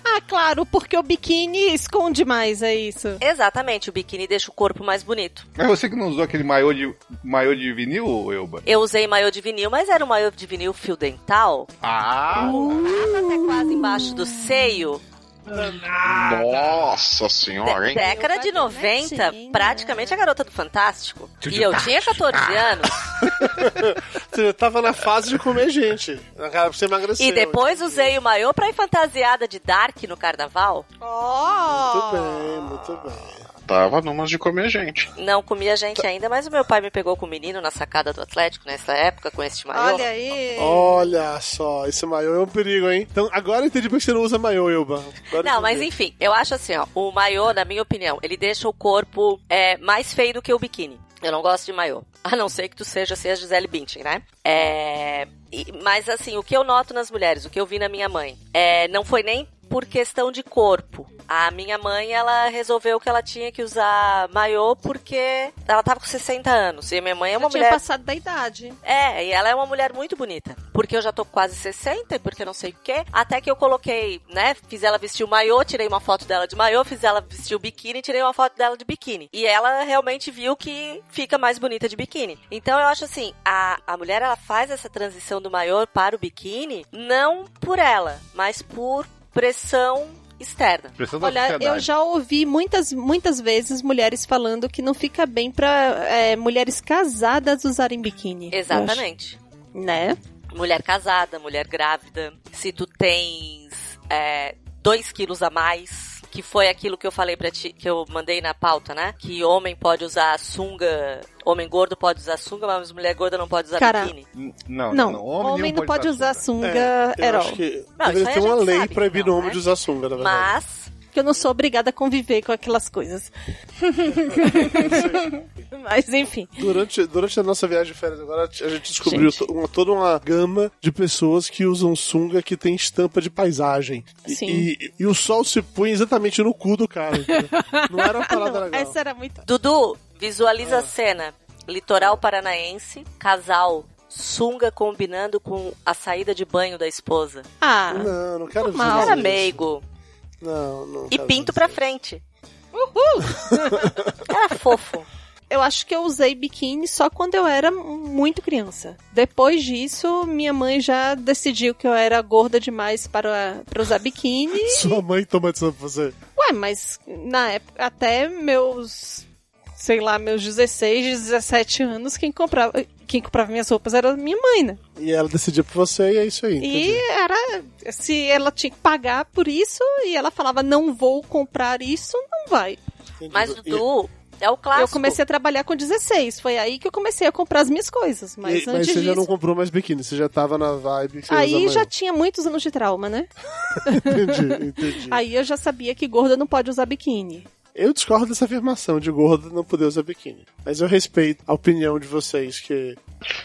Speaker 3: ah, claro, porque o biquíni esconde mais, é isso.
Speaker 5: Exatamente, o biquíni deixa o corpo mais bonito.
Speaker 4: Mas você que não usou aquele maiô de, maiô de vinil, Elba?
Speaker 5: Eu usei maiô de vinil, mas era um maiô de vinil fio dental.
Speaker 4: Ah!
Speaker 5: Até quase embaixo do seio.
Speaker 2: Nossa senhora, hein?
Speaker 5: Década de 90, praticamente a garota do Fantástico. E eu tinha 14 anos.
Speaker 1: Você tava na fase de comer gente. Você emagreceu.
Speaker 5: E depois usei o maiô pra ir fantasiada de Dark no carnaval.
Speaker 1: Muito bem, muito bem.
Speaker 2: Tava numas de comer gente.
Speaker 5: Não comia gente ainda, mas o meu pai me pegou com o menino na sacada do Atlético nessa época, com este maiô.
Speaker 3: Olha aí.
Speaker 1: Olha só, esse maiô é um perigo, hein? Então, agora eu entendi por que você não usa maiô, Elba. Agora
Speaker 5: Não, mas enfim, eu acho assim, ó, o maiô, na minha opinião, ele deixa o corpo é, mais feio do que o biquíni. Eu não gosto de maiô. A não ser que tu seja assim, a Gisele Bündchen, né? É... mas assim, o que eu noto nas mulheres, o que eu vi na minha mãe, é, não foi nem por questão de corpo. A minha mãe, ela resolveu que ela tinha que usar maiô porque ela tava com 60 anos. E a minha mãe é uma
Speaker 3: Eu tinha
Speaker 5: mulher...
Speaker 3: passado da idade.
Speaker 5: É, e ela é uma mulher muito bonita. Porque eu já tô quase 60, e porque não sei o quê. Até que eu coloquei, né? Fiz ela vestir o maiô, tirei uma foto dela de maiô, fiz ela vestir o biquíni, tirei uma foto dela de biquíni. E ela realmente viu que fica mais bonita de biquíni. Então eu acho assim, a, a mulher ela faz essa transição do maiô para o biquíni, não por ela, mas por pressão externa.
Speaker 4: Pressão
Speaker 3: Olha,
Speaker 4: sociedade.
Speaker 3: eu já ouvi muitas, muitas vezes mulheres falando que não fica bem pra é, mulheres casadas usarem biquíni.
Speaker 5: Exatamente.
Speaker 3: Né?
Speaker 5: Mulher casada, mulher grávida. Se tu tens 2 quilos a mais, que foi aquilo que eu falei pra ti, que eu mandei na pauta, né? Que homem pode usar sunga, homem gordo pode usar sunga, mas mulher gorda não pode usar
Speaker 3: Cara,
Speaker 5: biquíni.
Speaker 4: Não,
Speaker 3: Não,
Speaker 4: não,
Speaker 3: homem,
Speaker 4: nenhum
Speaker 3: não pode usar sunga,
Speaker 1: É, eu
Speaker 3: Herói.
Speaker 1: acho que
Speaker 5: Não,
Speaker 1: deveria ter
Speaker 5: a
Speaker 1: uma lei proibindo
Speaker 5: não,
Speaker 1: o homem
Speaker 5: né?
Speaker 1: de usar sunga, na verdade.
Speaker 5: Mas
Speaker 3: que eu não sou obrigada a conviver com aquelas coisas. Mas enfim.
Speaker 1: Durante, durante a nossa viagem de férias agora, a gente descobriu to- uma- toda uma gama de pessoas que usam sunga que tem estampa de paisagem. E,
Speaker 3: Sim.
Speaker 1: e, e o sol se põe exatamente no cu do cara. entendeu? Não era uma parada
Speaker 3: Não,
Speaker 1: legal.
Speaker 3: essa era muito.
Speaker 5: Dudu, visualiza
Speaker 1: Ah.
Speaker 5: a cena. Litoral paranaense, casal, sunga combinando com a saída de banho da esposa.
Speaker 3: Ah,
Speaker 1: Não, não quero ver
Speaker 5: Era meigo.
Speaker 1: Não, não
Speaker 5: E pinto pra frente. Era fofo.
Speaker 3: eu acho que eu usei biquíni só quando eu era muito criança. Depois disso, minha mãe já decidiu que eu era gorda demais para, para usar biquíni.
Speaker 1: Sua mãe toma decisão pra você.
Speaker 3: Ué, mas na época, até meus, sei lá, meus 16, 17 anos, quem comprava, quem comprava minhas roupas era minha mãe, né?
Speaker 1: E ela decidiu por você e é isso aí.
Speaker 3: E
Speaker 1: entendi.
Speaker 3: era, se ela tinha que pagar por isso, e ela falava, não vou comprar isso, não vai.
Speaker 1: Entendi.
Speaker 5: Mas,
Speaker 1: E-
Speaker 5: Dudu, é o clássico.
Speaker 3: Eu comecei a trabalhar com 16, foi aí que eu comecei a comprar as minhas coisas. Mas
Speaker 1: e-
Speaker 3: antes
Speaker 1: você já
Speaker 3: disso...
Speaker 1: não comprou mais biquíni, você já tava na vibe que você
Speaker 3: Aí já tinha muitos anos de trauma, né?
Speaker 1: Entendi, entendi.
Speaker 3: Aí eu já sabia que gorda não pode usar biquíni.
Speaker 1: Eu discordo dessa afirmação de gordo não poder usar biquíni. Mas eu respeito a opinião de vocês que.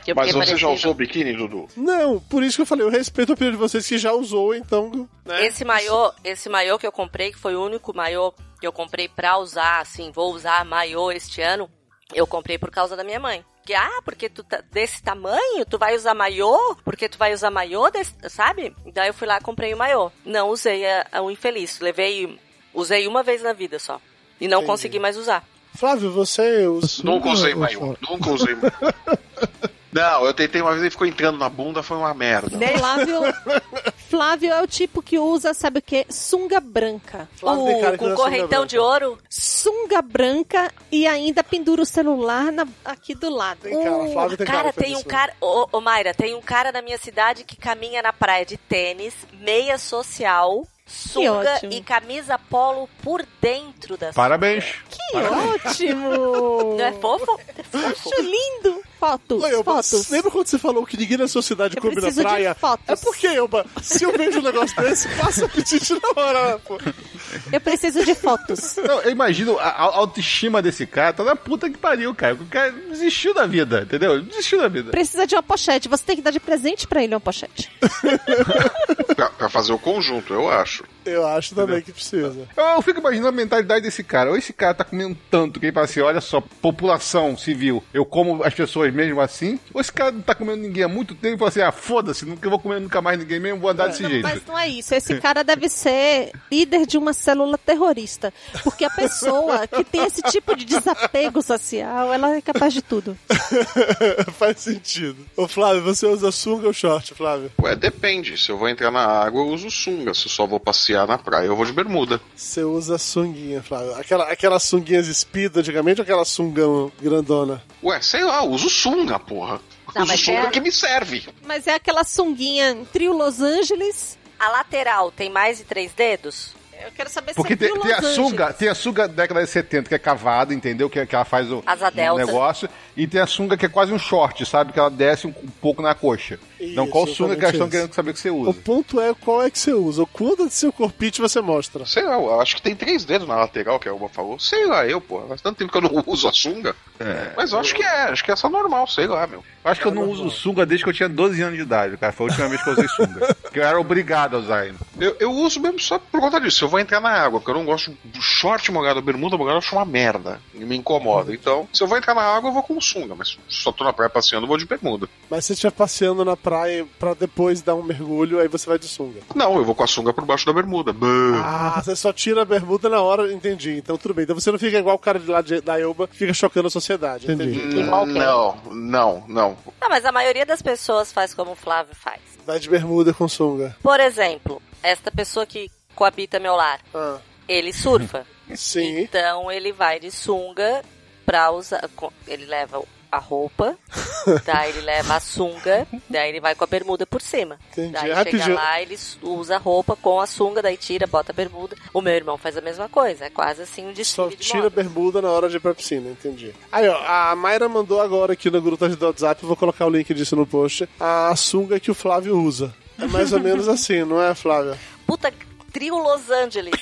Speaker 5: Eu
Speaker 2: Mas você já usou biquíni, Dudu?
Speaker 1: Não, por isso que eu falei, eu respeito a opinião de vocês que já usou, então. Né?
Speaker 5: Esse maiô, esse maiô que eu comprei, que foi o único maiô que eu comprei pra usar, assim, vou usar maiô este ano, eu comprei por causa da minha mãe. Que, ah, porque tu tá desse tamanho, tu vai usar maiô? Porque tu vai usar maiô, desse, sabe? Daí eu fui lá e comprei o maiô. Não usei a- a- o infeliz, levei, usei uma vez na vida só. E não
Speaker 1: Entendi.
Speaker 5: consegui mais usar.
Speaker 1: Flávio, você usa.
Speaker 2: Nunca usei maiô. Nunca usei maiô. Não, eu tentei uma vez e ficou entrando na bunda, foi uma merda.
Speaker 3: Flávio, Flávio é o tipo que usa, sabe o quê? Sunga branca.
Speaker 1: Flávio
Speaker 5: com correntão de ouro,
Speaker 3: Sunga branca e ainda pendura o celular na- aqui do lado.
Speaker 1: Tem cara, Flávio tem cara.
Speaker 5: Cara, tem um
Speaker 1: isso.
Speaker 5: cara. Ô, ô, Mayra, tem um cara na minha cidade que caminha na praia de tênis, meia social, sunga e camisa polo por dentro da
Speaker 4: Parabéns.
Speaker 3: Que ótimo!
Speaker 5: Não é fofo? É fofo.
Speaker 3: Acho lindo! Fotos,
Speaker 1: Oi, Elba,
Speaker 3: fotos.
Speaker 1: lembra quando você falou que ninguém na sua cidade
Speaker 3: Eu
Speaker 1: come na
Speaker 3: preciso de
Speaker 1: praia?
Speaker 3: fotos.
Speaker 1: É porque, Elba, se eu vejo um negócio desse, passa apetite na hora, pô.
Speaker 3: Eu preciso de fotos.
Speaker 4: Não, eu imagino a, a autoestima desse cara, tá na puta que pariu, cara. O cara desistiu da vida, entendeu? Desistiu da vida.
Speaker 3: Precisa de uma pochete. Você tem que dar de presente pra ele uma pochete.
Speaker 2: Pra, pra fazer o conjunto, eu acho.
Speaker 1: Eu acho também que precisa.
Speaker 4: Eu, eu fico imaginando a mentalidade desse cara. Ou esse cara tá comendo tanto que ele fala assim: olha só, população civil, eu como as pessoas mesmo assim. Ou esse cara não tá comendo ninguém há muito tempo e fala assim: ah, foda-se, nunca vou comer nunca mais ninguém mesmo, vou andar desse
Speaker 3: Não,
Speaker 4: jeito.
Speaker 3: mas não é isso. Esse cara deve ser líder de uma célula terrorista. Porque a pessoa que tem esse tipo de desapego social, ela é capaz de tudo.
Speaker 1: Faz sentido. Ô, Flávio, você usa sunga ou short, Flávio?
Speaker 2: Ué, depende. Se eu vou entrar na água, eu uso sunga. Se eu só vou passear na praia, eu vou de bermuda.
Speaker 1: Você usa sunguinha, Flávio. Aquela, aquelas sunguinhas speed antigamente ou aquela sungão grandona?
Speaker 2: Ué, sei lá, eu uso sunga, porra.
Speaker 5: Não,
Speaker 2: uso sunga
Speaker 5: é-
Speaker 2: que me serve.
Speaker 3: Mas é aquela sunguinha trio Los Angeles.
Speaker 5: A lateral tem mais de três dedos?
Speaker 3: Eu quero saber
Speaker 4: Porque
Speaker 3: se é
Speaker 4: tem,
Speaker 3: trio
Speaker 4: tem a
Speaker 3: Los
Speaker 4: sunga,
Speaker 3: Angeles.
Speaker 4: tem a sunga da década de 70 que é cavada, entendeu? Que, que ela faz o,
Speaker 5: delta.
Speaker 4: negócio. E tem a sunga que é quase um short, sabe? Que ela desce um, um pouco na coxa. Então, qual
Speaker 1: Isso,
Speaker 4: sunga que elas estão querendo saber que você
Speaker 1: O
Speaker 4: usa?
Speaker 1: ponto é qual é que você usa. O quanto de seu corpite você mostra.
Speaker 2: Sei lá, eu acho que tem três dedos na lateral, que a Elba falou. Sei lá, eu, pô. Faz tanto tempo que eu não uso a sunga. Mas eu acho que é, acho que é só normal, sei lá, meu.
Speaker 4: Eu acho que eu não uso sunga desde que eu tinha 12 anos de idade, cara. Foi a última vez que eu usei sunga. que eu era obrigado a usar ainda.
Speaker 2: Eu, eu uso mesmo só por conta disso. Se eu vou entrar na água, porque eu não gosto do short molhado, bermuda molhada, eu acho uma merda. E me incomoda. Então, se eu vou entrar na água, eu vou com sunga. Mas se só tô na praia passeando, eu vou de bermuda.
Speaker 1: Mas se você estiver passeando na praia pra depois dar um mergulho, aí você vai de sunga.
Speaker 2: Não, eu vou com a sunga por baixo da bermuda.
Speaker 1: Ah, você só tira a bermuda na hora, entendi. Então tudo bem. Então você não fica igual o cara de lá de, da Elba, que fica chocando a sociedade. Entendi.
Speaker 2: Não, não, não, não.
Speaker 5: Não, mas a maioria das pessoas faz como o Flávio faz.
Speaker 1: Vai de bermuda com sunga.
Speaker 5: Por exemplo, esta pessoa que coabita meu lar,
Speaker 1: Ah,
Speaker 5: ele surfa.
Speaker 1: sim.
Speaker 5: Então ele vai de sunga pra usar. Ele leva a roupa, daí ele leva a sunga, daí ele vai com a bermuda por cima.
Speaker 1: Entendi.
Speaker 5: Daí
Speaker 1: Rapidinho.
Speaker 5: chega lá, ele usa a roupa com a sunga, daí tira, bota a bermuda. O meu irmão faz a mesma coisa, é quase assim um
Speaker 1: Só
Speaker 5: desfile de
Speaker 1: tira a bermuda na hora de ir pra piscina, entendi. Aí, ó, a Mayra mandou agora aqui no grupo do WhatsApp, vou colocar o link disso no post, a sunga que o Flávio usa. É mais ou menos assim, não é, Flávia?
Speaker 5: Puta, Trio Los Angeles.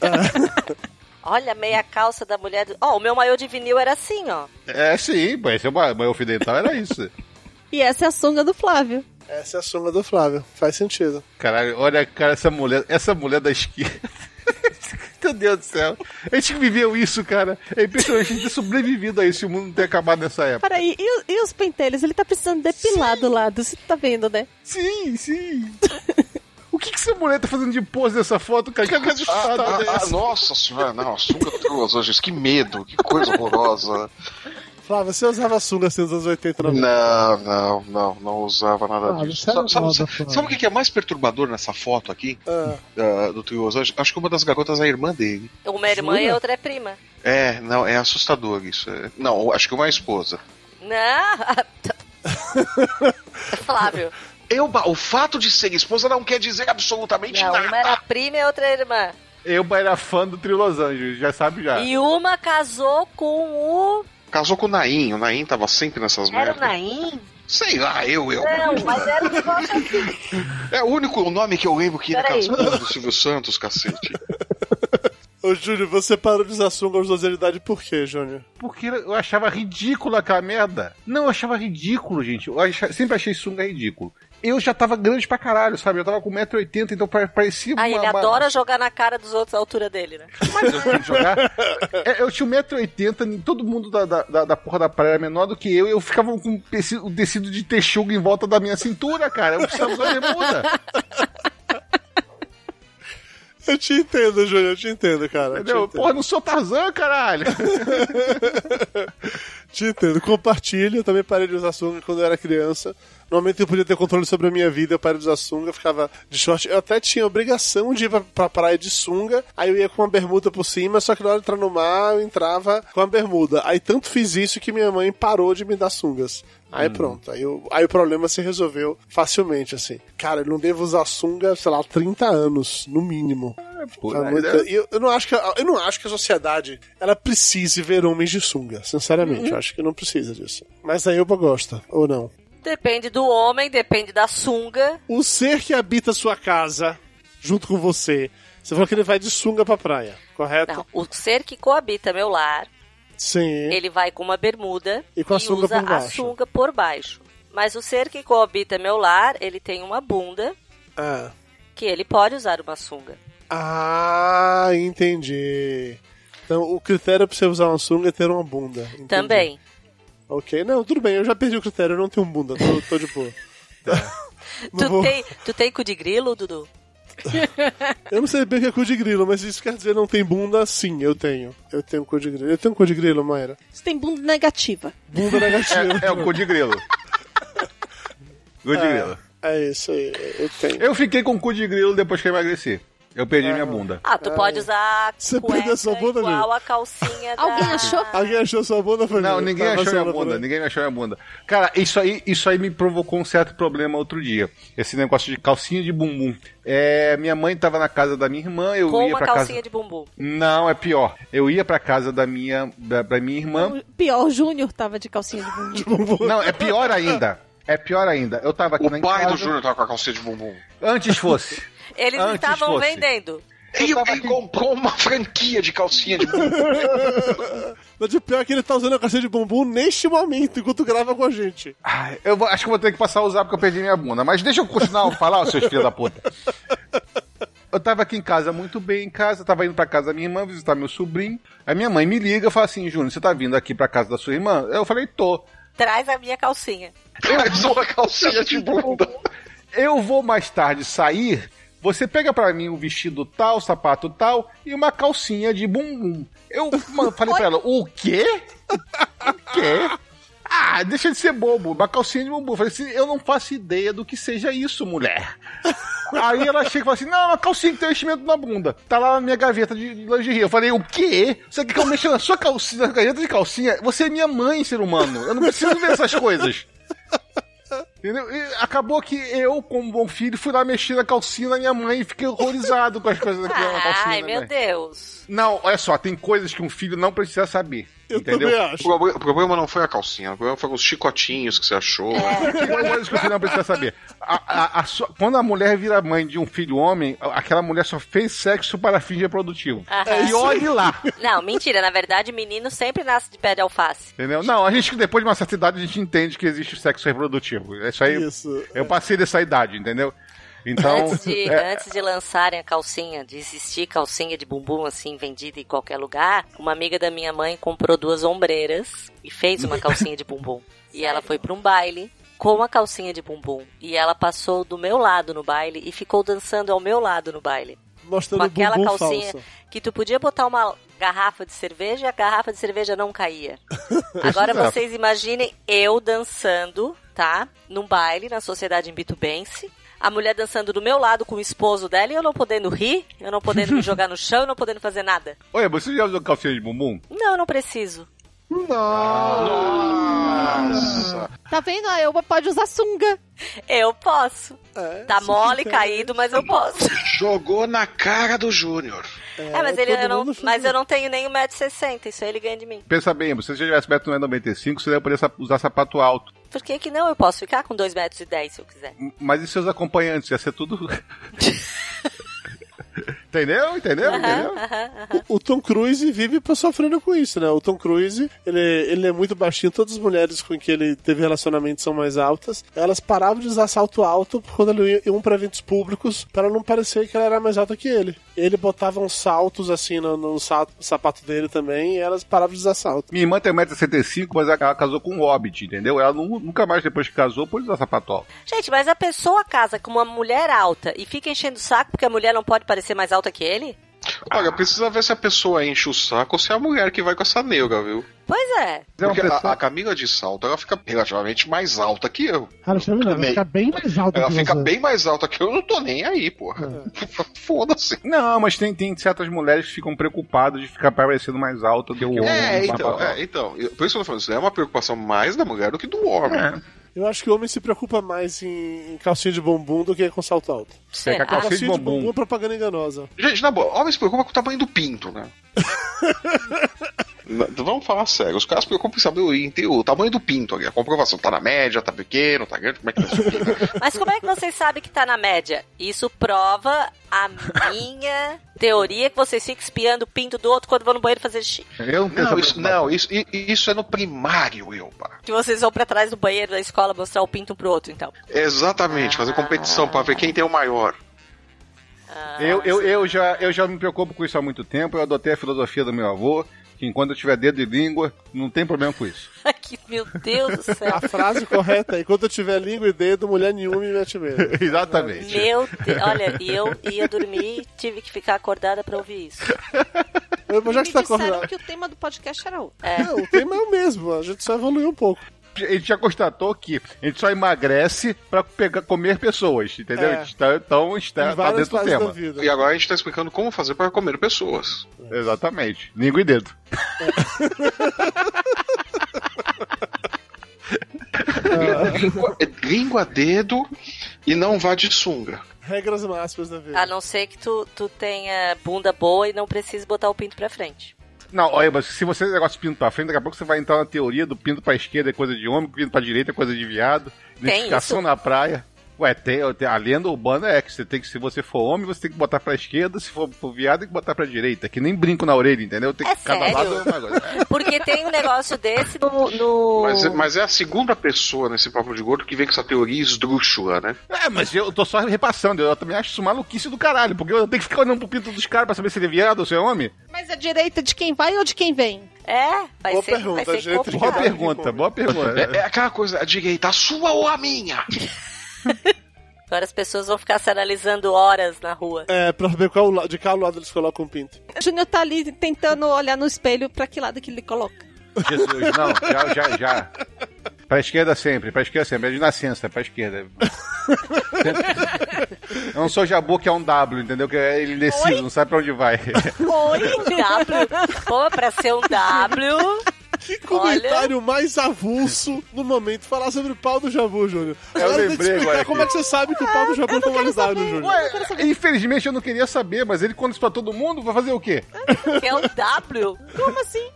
Speaker 5: Olha, meia calça da mulher. Do... Ó, o meu maiô de vinil era assim, ó.
Speaker 4: É, sim, é o ma- maior fio dental, era isso.
Speaker 3: E essa é a sunga do Flávio.
Speaker 1: Essa é a sunga do Flávio. Faz sentido.
Speaker 4: Caralho, olha, cara, essa mulher, essa mulher da esquerda. Meu Deus do céu. A gente que viveu isso, cara. É impressionante a gente ter sobrevivido a isso e o mundo não ter acabado nessa época.
Speaker 3: Peraí, e, e os pentelhos? Ele tá precisando depilar do lado, você tá vendo, né?
Speaker 4: Sim, sim. O que, que essa mulher tá fazendo de pose nessa foto, cara? Que
Speaker 2: Ah,
Speaker 4: assustada
Speaker 2: ah, ah,
Speaker 4: dessa?
Speaker 2: nossa senhora, não, a sunga do Los Angeles, que medo, que coisa horrorosa.
Speaker 1: Flávio, você usava sunga assim nos anos 80 90?
Speaker 2: Não, não, não, não usava nada
Speaker 1: Ah,
Speaker 2: disso. Sabe, sabe- sabe- sabe o que é mais perturbador nessa foto aqui?
Speaker 1: Ah.
Speaker 2: da- do trio Angeles? Acho que uma das garotas é a irmã dele.
Speaker 5: Uma é irmã e a outra é prima.
Speaker 2: É, não, é assustador isso. é- Não, acho que uma é a esposa.
Speaker 5: Não. Flávio.
Speaker 2: Eu, o fato de ser esposa não quer dizer absolutamente
Speaker 5: Não,
Speaker 2: nada.
Speaker 5: uma era prima e a outra irmã.
Speaker 4: Eu era fã do Trio Los Angeles, já sabe já.
Speaker 5: E uma casou com o.
Speaker 2: Casou com o Naim, o Naim tava sempre nessas
Speaker 5: Era o
Speaker 2: merdas.
Speaker 5: Naim?
Speaker 2: Sei lá, eu, eu.
Speaker 5: Não, mas era um negócio assim.
Speaker 2: É o único nome que eu lembro que ele
Speaker 5: Peraí.
Speaker 2: casou do Silvio Santos, cacete.
Speaker 1: Ô, Júnior, você parou de usar sunga aos 12 anos de idade por quê, Júnior?
Speaker 4: Porque eu achava ridícula aquela merda. Não, eu achava ridículo, gente. Eu acha- sempre achei sunga ridículo. Eu já tava grande pra caralho, sabe? Eu tava com 1,80m, então pa- parecia
Speaker 5: Ah,
Speaker 4: uma...
Speaker 5: ele
Speaker 4: uma-
Speaker 5: adora jogar na cara dos outros a altura dele, né?
Speaker 4: eu tinha que jogar. É, Eu tinha 1,80m, todo mundo da, da, da- porra da praia era menor do que eu, e eu ficava com o tecido, de texuga em volta da minha cintura, cara. Eu precisava usar bermuda.
Speaker 1: Eu te entendo, Júnior, eu te entendo, cara. eu te
Speaker 4: Entendeu?
Speaker 1: entendo.
Speaker 4: Porra, não sou Tarzan, caralho.
Speaker 1: Te entendo. Compartilho, eu também parei de usar sunga quando eu era criança. No momento que eu podia ter controle sobre a minha vida, eu parei de usar sunga, ficava de short. Eu até tinha obrigação de ir pra, pra praia de sunga, aí eu ia com uma bermuda por cima, só que na hora de entrar no mar, eu entrava com a bermuda. Aí tanto fiz isso que minha mãe parou de me dar sungas. Aí pronto, aí, eu- aí o problema se resolveu facilmente, assim. Cara, eu não devo usar sunga, sei lá, 30 anos, no mínimo. É eu, eu não acho que a- eu não acho que a sociedade ela precise ver homens de sunga, sinceramente. Eu acho que não precisa disso. Mas a Elba gosta, ou não?
Speaker 5: Depende do homem, depende da sunga.
Speaker 1: O ser que habita a sua casa, junto com você, você falou que ele vai de sunga pra praia, correto?
Speaker 5: Não, o ser que coabita meu lar,
Speaker 1: Sim.
Speaker 5: ele vai com uma bermuda
Speaker 1: E com a sunga
Speaker 5: usa
Speaker 1: por baixo.
Speaker 5: a sunga por baixo. Mas o ser que coabita meu lar, ele tem uma bunda
Speaker 1: Ah.
Speaker 5: que ele pode usar uma sunga.
Speaker 1: Ah, entendi. Então o critério pra você usar uma sunga é ter uma bunda. Entendi.
Speaker 5: Também.
Speaker 1: Ok, não, tudo bem, eu já perdi o critério, eu não tenho bunda, tô, tô de boa. Não
Speaker 5: Tu
Speaker 1: vou-
Speaker 5: tem, tu tem cu de grilo, Dudu?
Speaker 1: Eu não sei bem o que é cu de grilo, mas isso quer dizer não tem bunda? Sim, eu tenho. Eu tenho cu de grilo. Eu tenho cu de grilo, Mayra.
Speaker 3: Você tem bunda negativa.
Speaker 1: Bunda negativa.
Speaker 4: É, é o cu de grilo. Cu de grilo.
Speaker 1: É isso aí, eu tenho.
Speaker 4: Eu fiquei com cu de grilo depois que eu emagreci. Eu perdi minha bunda.
Speaker 5: Ah, tu pode usar
Speaker 1: Você perdeu sua bunda,
Speaker 5: igual a calcinha da...
Speaker 3: Alguém achou?
Speaker 1: Alguém achou sua bunda, foi
Speaker 4: Não, ninguém
Speaker 1: Tá
Speaker 4: achou minha bunda,
Speaker 1: aí.
Speaker 4: ninguém achou minha bunda. Cara, isso aí, isso aí me provocou um certo problema outro dia. Esse negócio de calcinha de bumbum. É, minha mãe tava na casa da minha irmã, eu
Speaker 5: Com
Speaker 4: ia
Speaker 5: uma
Speaker 4: pra
Speaker 5: calcinha
Speaker 4: casa.
Speaker 5: de bumbum.
Speaker 4: Não, é pior. Eu ia pra casa da minha, da, da minha irmã.
Speaker 3: O pior, o Júnior tava de calcinha de bumbum.
Speaker 4: Não, é pior ainda. É pior ainda. Eu tava aqui
Speaker 2: O
Speaker 4: na
Speaker 2: pai
Speaker 4: casa.
Speaker 2: do Júnior tava com a calcinha de bumbum.
Speaker 4: Antes fosse.
Speaker 5: Eles
Speaker 4: Antes
Speaker 5: estavam
Speaker 4: fosse.
Speaker 5: vendendo.
Speaker 2: Ele, ele comprou uma franquia de calcinha de bumbum.
Speaker 1: Mas o pior é que ele tá usando a calcinha de bumbum neste momento, enquanto grava com a gente.
Speaker 4: Ai, eu vou- acho que vou ter que passar a usar porque eu perdi minha bunda. Mas deixa eu continuar a falar, seus filhos da puta. Eu tava aqui em casa, muito bem em casa, tava indo pra casa da minha irmã visitar meu sobrinho. Aí minha mãe me liga e fala assim: Júnior, você tá vindo aqui pra casa da sua irmã? Eu falei: tô.
Speaker 5: Traz a minha calcinha.
Speaker 2: Traz uma calcinha de bunda.
Speaker 4: Eu vou mais tarde sair. Você pega pra mim um vestido tal, sapato tal e uma calcinha de bumbum. Eu mano, falei pra ela: o quê? O quê? Ah, deixa de ser bobo, uma calcinha de bumbum. Eu falei assim: eu não faço ideia do que seja isso, mulher. Aí ela chega e fala assim: não, uma calcinha que tem enchimento na bunda. Tá lá na minha gaveta de de lingerie. Eu falei: o quê? Você quer que eu mexa na sua calcinha, na gaveta de calcinha? Você é minha mãe, ser humano. Eu não preciso ver essas coisas. Entendeu? E acabou que eu, como bom filho, fui lá mexer na calcinha da minha mãe e fiquei horrorizado com as coisas daquela calcinha.
Speaker 5: Ai, meu
Speaker 4: mãe.
Speaker 5: Deus.
Speaker 4: Não, olha só, tem coisas que um filho não precisa saber. Entendeu?
Speaker 2: O problema, o problema não foi a calcinha, o problema foi os chicotinhos que você achou.
Speaker 4: Tem coisas que o filho não precisa saber. A- a- a sua- quando a mulher vira mãe de um filho homem, aquela mulher só fez sexo para fins reprodutivo.
Speaker 5: Aham.
Speaker 4: E olhe lá.
Speaker 5: Não, mentira. Na verdade, menino sempre nasce de pé de alface.
Speaker 4: Entendeu? Não, a gente, depois de uma certa idade, a gente entende que existe sexo reprodutivo. Isso aí. Eu passei dessa idade, entendeu? Então.
Speaker 5: antes, de,
Speaker 4: é,
Speaker 5: antes de lançarem a calcinha, de existir calcinha de bumbum assim, vendida em qualquer lugar, uma amiga da minha mãe comprou duas ombreiras e fez uma calcinha de bumbum. E ela foi pra um baile com a calcinha de bumbum. E ela passou do meu lado no baile e ficou dançando ao meu lado no baile.
Speaker 1: Mostrando
Speaker 5: com aquela
Speaker 1: bumbum
Speaker 5: calcinha
Speaker 1: falso.
Speaker 5: que tu podia botar uma garrafa de cerveja e a garrafa de cerveja não caía. Agora vocês imaginem eu dançando, tá? Num baile na sociedade imbitubense. A mulher dançando do meu lado com o esposo dela e eu não podendo rir, eu não podendo me jogar no chão, eu não podendo fazer nada.
Speaker 4: Olha, você já usou calcinha de bumbum?
Speaker 5: Não, não preciso.
Speaker 2: Nossa.
Speaker 3: Tá vendo? A Elba pode usar sunga.
Speaker 5: Eu posso. tá
Speaker 2: se
Speaker 5: mole,
Speaker 2: quiser.
Speaker 5: caído, mas eu posso.
Speaker 2: Jogou na cara do Júnior.
Speaker 5: É, mas, ele, eu não, mas eu não tenho nem 1,60m, isso aí ele ganha de mim.
Speaker 4: Pensa bem, se você já tivesse metro 95, você ia poder sa- usar sapato alto.
Speaker 5: Por que que não? Eu posso ficar com 2,10 metros e dez, se eu quiser.
Speaker 4: Mas e seus acompanhantes? Ia ser tudo. Entendeu? Entendeu? Entendeu?
Speaker 1: O, o Tom Cruise vive sofrendo com isso, né? O Tom Cruise, ele, ele é muito baixinho, todas as mulheres com que ele teve relacionamento são mais altas. Elas paravam de usar salto alto quando eles iam pra eventos públicos para não parecer que ela era mais alta que ele. Ele botava uns saltos assim no, no sapato dele também e elas paravam de usar salto.
Speaker 4: Minha irmã tem 1,75m, mas ela ela casou com um hobbit, entendeu? Ela nu- nunca mais, depois que casou, pôde usar sapato alto.
Speaker 5: Gente, mas a pessoa casa com uma mulher alta e fica enchendo o saco porque a mulher não pode parecer mais alta que ele?
Speaker 2: Olha, precisa ver se a pessoa enche o saco ou se é a mulher que vai com essa neuga, viu?
Speaker 5: Pois é.
Speaker 2: Porque a, a Camila de salto, ela fica relativamente mais alta que eu.
Speaker 8: Alexandre,
Speaker 2: Meio.
Speaker 8: ficar bem mais alto
Speaker 2: Ela
Speaker 8: que
Speaker 2: fica
Speaker 8: você.
Speaker 2: bem mais alta que eu, eu não tô nem aí, porra. Foda-se.
Speaker 4: Não, mas tem, tem certas mulheres que ficam preocupadas de ficar parecendo mais alta do que o homem.
Speaker 2: É, então, é, então. Por isso que eu tô falando, isso é uma preocupação mais da mulher do que do homem.
Speaker 1: Eu acho que o homem se preocupa mais em, em calcinha de bumbum do que com salto alto.
Speaker 2: É que a calcinha de bumbum-
Speaker 1: é propaganda enganosa.
Speaker 2: Gente, na boa, homem se preocupa com o tamanho do pinto, né? Não, Vamos falar sério, os caras preocupam em saber o, o tamanho do pinto ali, a comprovação. Tá na média, tá pequeno, tá grande, como é que tá isso?
Speaker 5: Mas como é que vocês sabem que tá na média? Isso prova a minha teoria que vocês ficam espiando o pinto do outro quando vão no banheiro fazer xixi.
Speaker 4: Eu
Speaker 2: Não, isso, não isso, isso é no primário, Elba.
Speaker 5: Que vocês vão pra trás do banheiro da escola mostrar o pinto um pro outro, então.
Speaker 2: Exatamente, fazer competição pra ver quem tem o maior.
Speaker 4: Eu, eu, eu, já, eu já me preocupo com isso há muito tempo. Eu adotei a filosofia do meu avô, que enquanto eu tiver dedo e língua, não tem problema com isso.
Speaker 5: que, meu Deus do céu.
Speaker 1: A frase correta é: enquanto eu tiver língua e dedo, mulher nenhuma me mete medo.
Speaker 4: Exatamente.
Speaker 5: Meu Deus, olha, e eu ia dormir e tive que ficar acordada pra ouvir isso.
Speaker 1: Eu, mas já que
Speaker 3: Me
Speaker 1: você tá
Speaker 3: disseram
Speaker 1: acordado.
Speaker 3: que o tema do podcast era outro.
Speaker 5: É.
Speaker 1: Não, o tema é o mesmo, a gente só evoluiu um pouco.
Speaker 4: A gente já constatou que a gente só emagrece pra pegar, comer pessoas, entendeu?
Speaker 2: É.
Speaker 4: A gente tá- então está, tá dentro do tema.
Speaker 2: E agora a gente tá explicando como fazer para comer pessoas.
Speaker 4: Exatamente. Língua e dedo.
Speaker 2: língua, língua, dedo e não vá de sunga.
Speaker 1: Regras máximas da vida.
Speaker 5: A não ser que tu, tu tenha bunda boa e não precise botar o pinto pra frente.
Speaker 4: Não, olha, mas se você negócio de pinto pra frente, daqui a pouco você vai entrar na teoria do pinto pra esquerda é coisa de homem, pinto pra direita é coisa de viado. Identificação na praia. Ué, tem, a lenda urbana é que você tem que, se você for homem, você tem que botar pra esquerda, se for, for viado, tem que botar pra direita. Que nem brinco na orelha, entendeu? Tem
Speaker 5: É
Speaker 4: que cada
Speaker 5: sério?
Speaker 4: lado é.
Speaker 5: Porque tem um negócio desse no. no...
Speaker 2: Mas, é- mas é a segunda pessoa nesse papo de gordo que vem com essa teoria esdrúxula, né?
Speaker 4: É, mas eu tô só repassando, eu também acho isso maluquice do caralho, porque eu tenho que ficar olhando pro pinto dos caras pra saber se ele é viado ou se é homem.
Speaker 3: Mas a direita de quem vai ou de quem vem?
Speaker 5: É, vai
Speaker 2: Boa
Speaker 5: ser,
Speaker 2: pergunta,
Speaker 5: vai ser
Speaker 2: gente.
Speaker 5: complicado.
Speaker 4: Boa pergunta, boa pergunta.
Speaker 2: É, é aquela coisa, a direita, a sua ou a minha?
Speaker 5: Agora as pessoas vão ficar se analisando horas na rua.
Speaker 1: É, pra ver qual, de qual lado eles colocam o pinto.
Speaker 3: O Júnior tá ali tentando olhar no espelho pra que lado que ele coloca.
Speaker 4: Jesus, não, já, já, já. Pra esquerda sempre, pra esquerda sempre, é de nascença, pra esquerda. Eu não sou jabu que é um W, entendeu? Que é ele indeciso, não sabe pra onde vai.
Speaker 5: Oi, W. Pô, pra ser um W.
Speaker 1: Que comentário mais avulso no momento falar sobre o pau do Jabu, Júnior.
Speaker 4: Eu
Speaker 1: Agora tem que
Speaker 4: lembrei
Speaker 1: explicar
Speaker 4: agora
Speaker 1: como é que você sabe que o pau do Jabu é formalizado, Júnior.
Speaker 4: Ué, infelizmente eu não queria saber, mas ele conta isso pra todo mundo, vai fazer o quê?
Speaker 5: Que é um W.
Speaker 3: Como assim?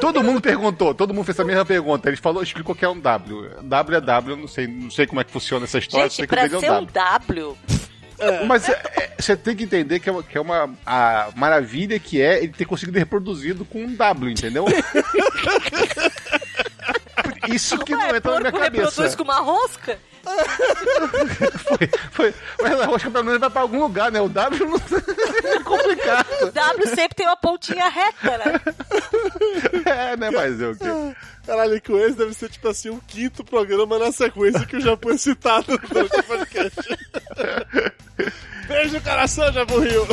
Speaker 4: Todo mundo perguntou, todo mundo fez a mesma pergunta. Ele falou, explicou que é um W. W é W, eu não sei, não sei como é que funciona essa história,
Speaker 5: Gente,
Speaker 4: sei que
Speaker 5: pra
Speaker 4: ele é um
Speaker 5: ser um
Speaker 4: W.
Speaker 5: W,
Speaker 4: Mas é, é, você tem que entender que é, uma, que é uma a maravilha que é ele ter conseguido reproduzido com um W, entendeu? Isso que não
Speaker 5: Ué,
Speaker 4: entra na minha
Speaker 5: porco reproduz
Speaker 4: cabeça.
Speaker 5: com uma rosca?
Speaker 4: Foi, foi, mas a rosca pelo menos vai pra algum lugar, né? O W não é complicado.
Speaker 5: O W sempre tem uma pontinha reta, né?
Speaker 4: É, né? Mas eu o quê?
Speaker 1: Caralho, que esse deve ser tipo assim, um quinto programa na sequência que o Japão é citado durante o podcast. Beijo no coração, Jabu Rio.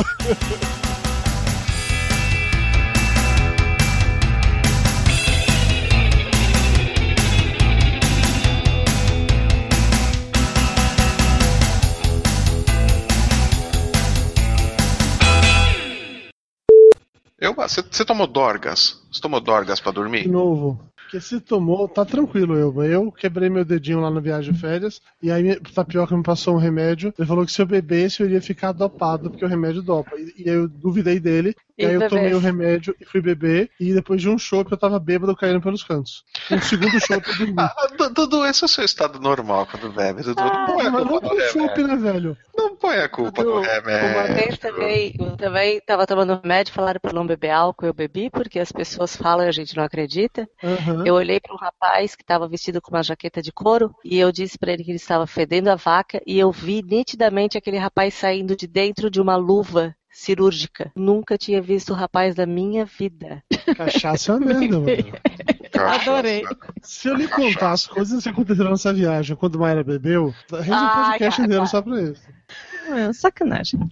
Speaker 2: Eu, você, você tomou Dorgas? Você tomou Dorgas pra
Speaker 1: De
Speaker 2: dormir?
Speaker 1: novo. Porque se tomou, tá tranquilo, eu. Eu quebrei meu dedinho lá na viagem de férias. E aí o Tapioca me passou um remédio. Ele falou que se eu bebesse, eu iria ficar dopado, porque o remédio dopa. E, e eu duvidei dele. E,
Speaker 5: E
Speaker 1: aí eu tomei o remédio e fui beber. E depois de um chopp, eu tava bêbado caindo pelos cantos. Um segundo chopp eu dormi.
Speaker 2: Ah, Du- Dudu, esse é o seu estado normal quando bebe, Dudu. Não põe a culpa
Speaker 1: com
Speaker 2: no
Speaker 1: chopp,
Speaker 2: remédio.
Speaker 1: né, velho?
Speaker 2: Não põe a culpa no
Speaker 5: Uma
Speaker 2: remédio.
Speaker 5: vez também, eu também tava tomando remédio, falaram pra eu não beber álcool, eu bebi, porque as pessoas falam e a gente não acredita.
Speaker 1: Aham.
Speaker 5: Eu olhei para um rapaz que estava vestido com uma jaqueta de couro e eu disse para ele que ele estava fedendo a vaca e eu vi nitidamente aquele rapaz saindo de dentro de uma luva cirúrgica. Nunca tinha visto o rapaz da minha vida.
Speaker 1: Cachaça é uma merda, mano.
Speaker 3: Adorei.
Speaker 1: Se eu lhe contar as coisas que aconteceram nessa viagem quando Mayra bebeu, rende um
Speaker 5: Ai,
Speaker 1: podcast
Speaker 5: cara,
Speaker 1: inteiro
Speaker 5: para.
Speaker 1: só pra isso.
Speaker 3: É, sacanagem.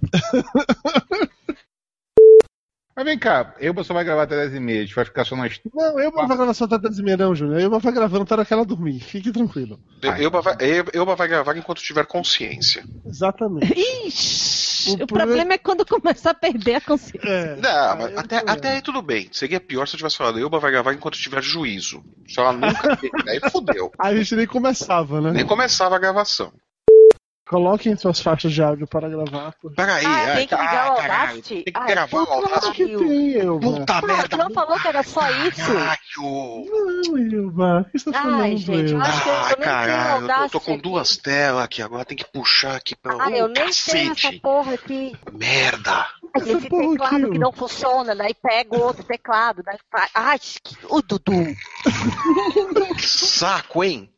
Speaker 4: Mas vem cá, eu só vai gravar até 10h30, a gente vai ficar só nós.
Speaker 1: Não, eu não vou gravar só até 10 h não, Júnior. Eu vou gravando até que ela dormir. Fique tranquilo.
Speaker 2: Vai, Eu- Euba vai gravar enquanto tiver consciência.
Speaker 1: Exatamente.
Speaker 3: Ixi,
Speaker 1: O
Speaker 3: o,
Speaker 1: problema-
Speaker 3: problema é quando começar a perder a consciência.
Speaker 1: É.
Speaker 2: Não, mas
Speaker 1: eu
Speaker 2: até, até aí tudo bem. Seria pior se eu tivesse falado, Euba vai gravar enquanto tiver juízo. Se ela nunca teve, aí fodeu.
Speaker 1: A gente nem começava, né?
Speaker 2: Nem começava a gravação.
Speaker 1: Coloquem suas faixas de áudio para gravar. por-
Speaker 2: Peraí,
Speaker 5: Ah, tem que ligar o
Speaker 2: ah, caralho,
Speaker 5: Audacity?
Speaker 2: Tem que
Speaker 5: Ah,
Speaker 2: gravar o
Speaker 5: puta
Speaker 2: Audacity.
Speaker 1: que tem, Elba.
Speaker 2: Puta
Speaker 5: Pô,
Speaker 2: merda.
Speaker 5: tu não falou que era só isso?
Speaker 2: Caralho.
Speaker 1: Não, Elba. O que você tá falando,
Speaker 5: Ai, gente, eu acho que eu, eu nem tenho
Speaker 2: caralho, eu tô, com duas telas aqui, agora tem que puxar aqui pra
Speaker 5: Ah, eu nem tenho essa porra aqui.
Speaker 2: Merda.
Speaker 5: Esse teclado
Speaker 1: aqui,
Speaker 5: que não funciona, daí pega o outro teclado, daí faz. Ai, que... o Dudu.
Speaker 2: Que saco, hein?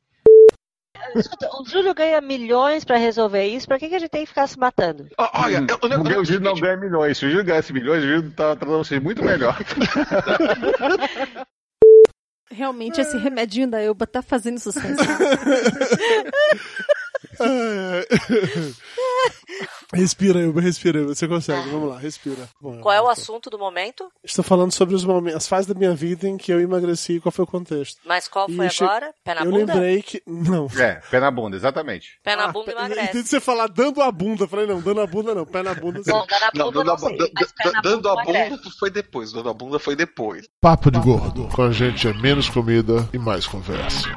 Speaker 5: Escuta, O Júlio ganha milhões pra resolver isso, pra que, que a gente tem que ficar se matando?
Speaker 2: Ó, Olha, eu, eu,
Speaker 4: O meu
Speaker 2: eu,
Speaker 4: Gil não ganha milhões. Se o Gil ganhasse milhões, o Gil tá tratando vocês muito melhor.
Speaker 3: Realmente, esse remedinho da Elba tá fazendo sucesso.
Speaker 1: Respira, Elba, respira. Elba. Você consegue, vamos lá, respira. Bom,
Speaker 5: Qual é o assunto do momento?
Speaker 1: Estou falando sobre os momentos, as fases da minha vida em que eu emagreci e qual foi o contexto.
Speaker 5: Mas qual foi
Speaker 1: E che-
Speaker 5: agora? Pé na
Speaker 1: eu
Speaker 5: bunda?
Speaker 1: lembrei que. Não.
Speaker 4: É, pé na bunda, exatamente.
Speaker 5: Pé na
Speaker 1: Ah,
Speaker 5: bunda
Speaker 1: pé-
Speaker 5: emagrece.
Speaker 1: Entendi você falar dando a bunda. Eu falei, não, dando a bunda não, pé na bunda sim.
Speaker 5: Bom, dando a
Speaker 2: Não,
Speaker 5: bunda
Speaker 2: dando a,
Speaker 5: não sei,
Speaker 2: bu-
Speaker 5: mas pé na
Speaker 2: dando a
Speaker 5: bunda
Speaker 2: bunda foi depois, dando a bunda foi depois.
Speaker 8: Papo de gordo. Com a gente é menos comida e mais conversa.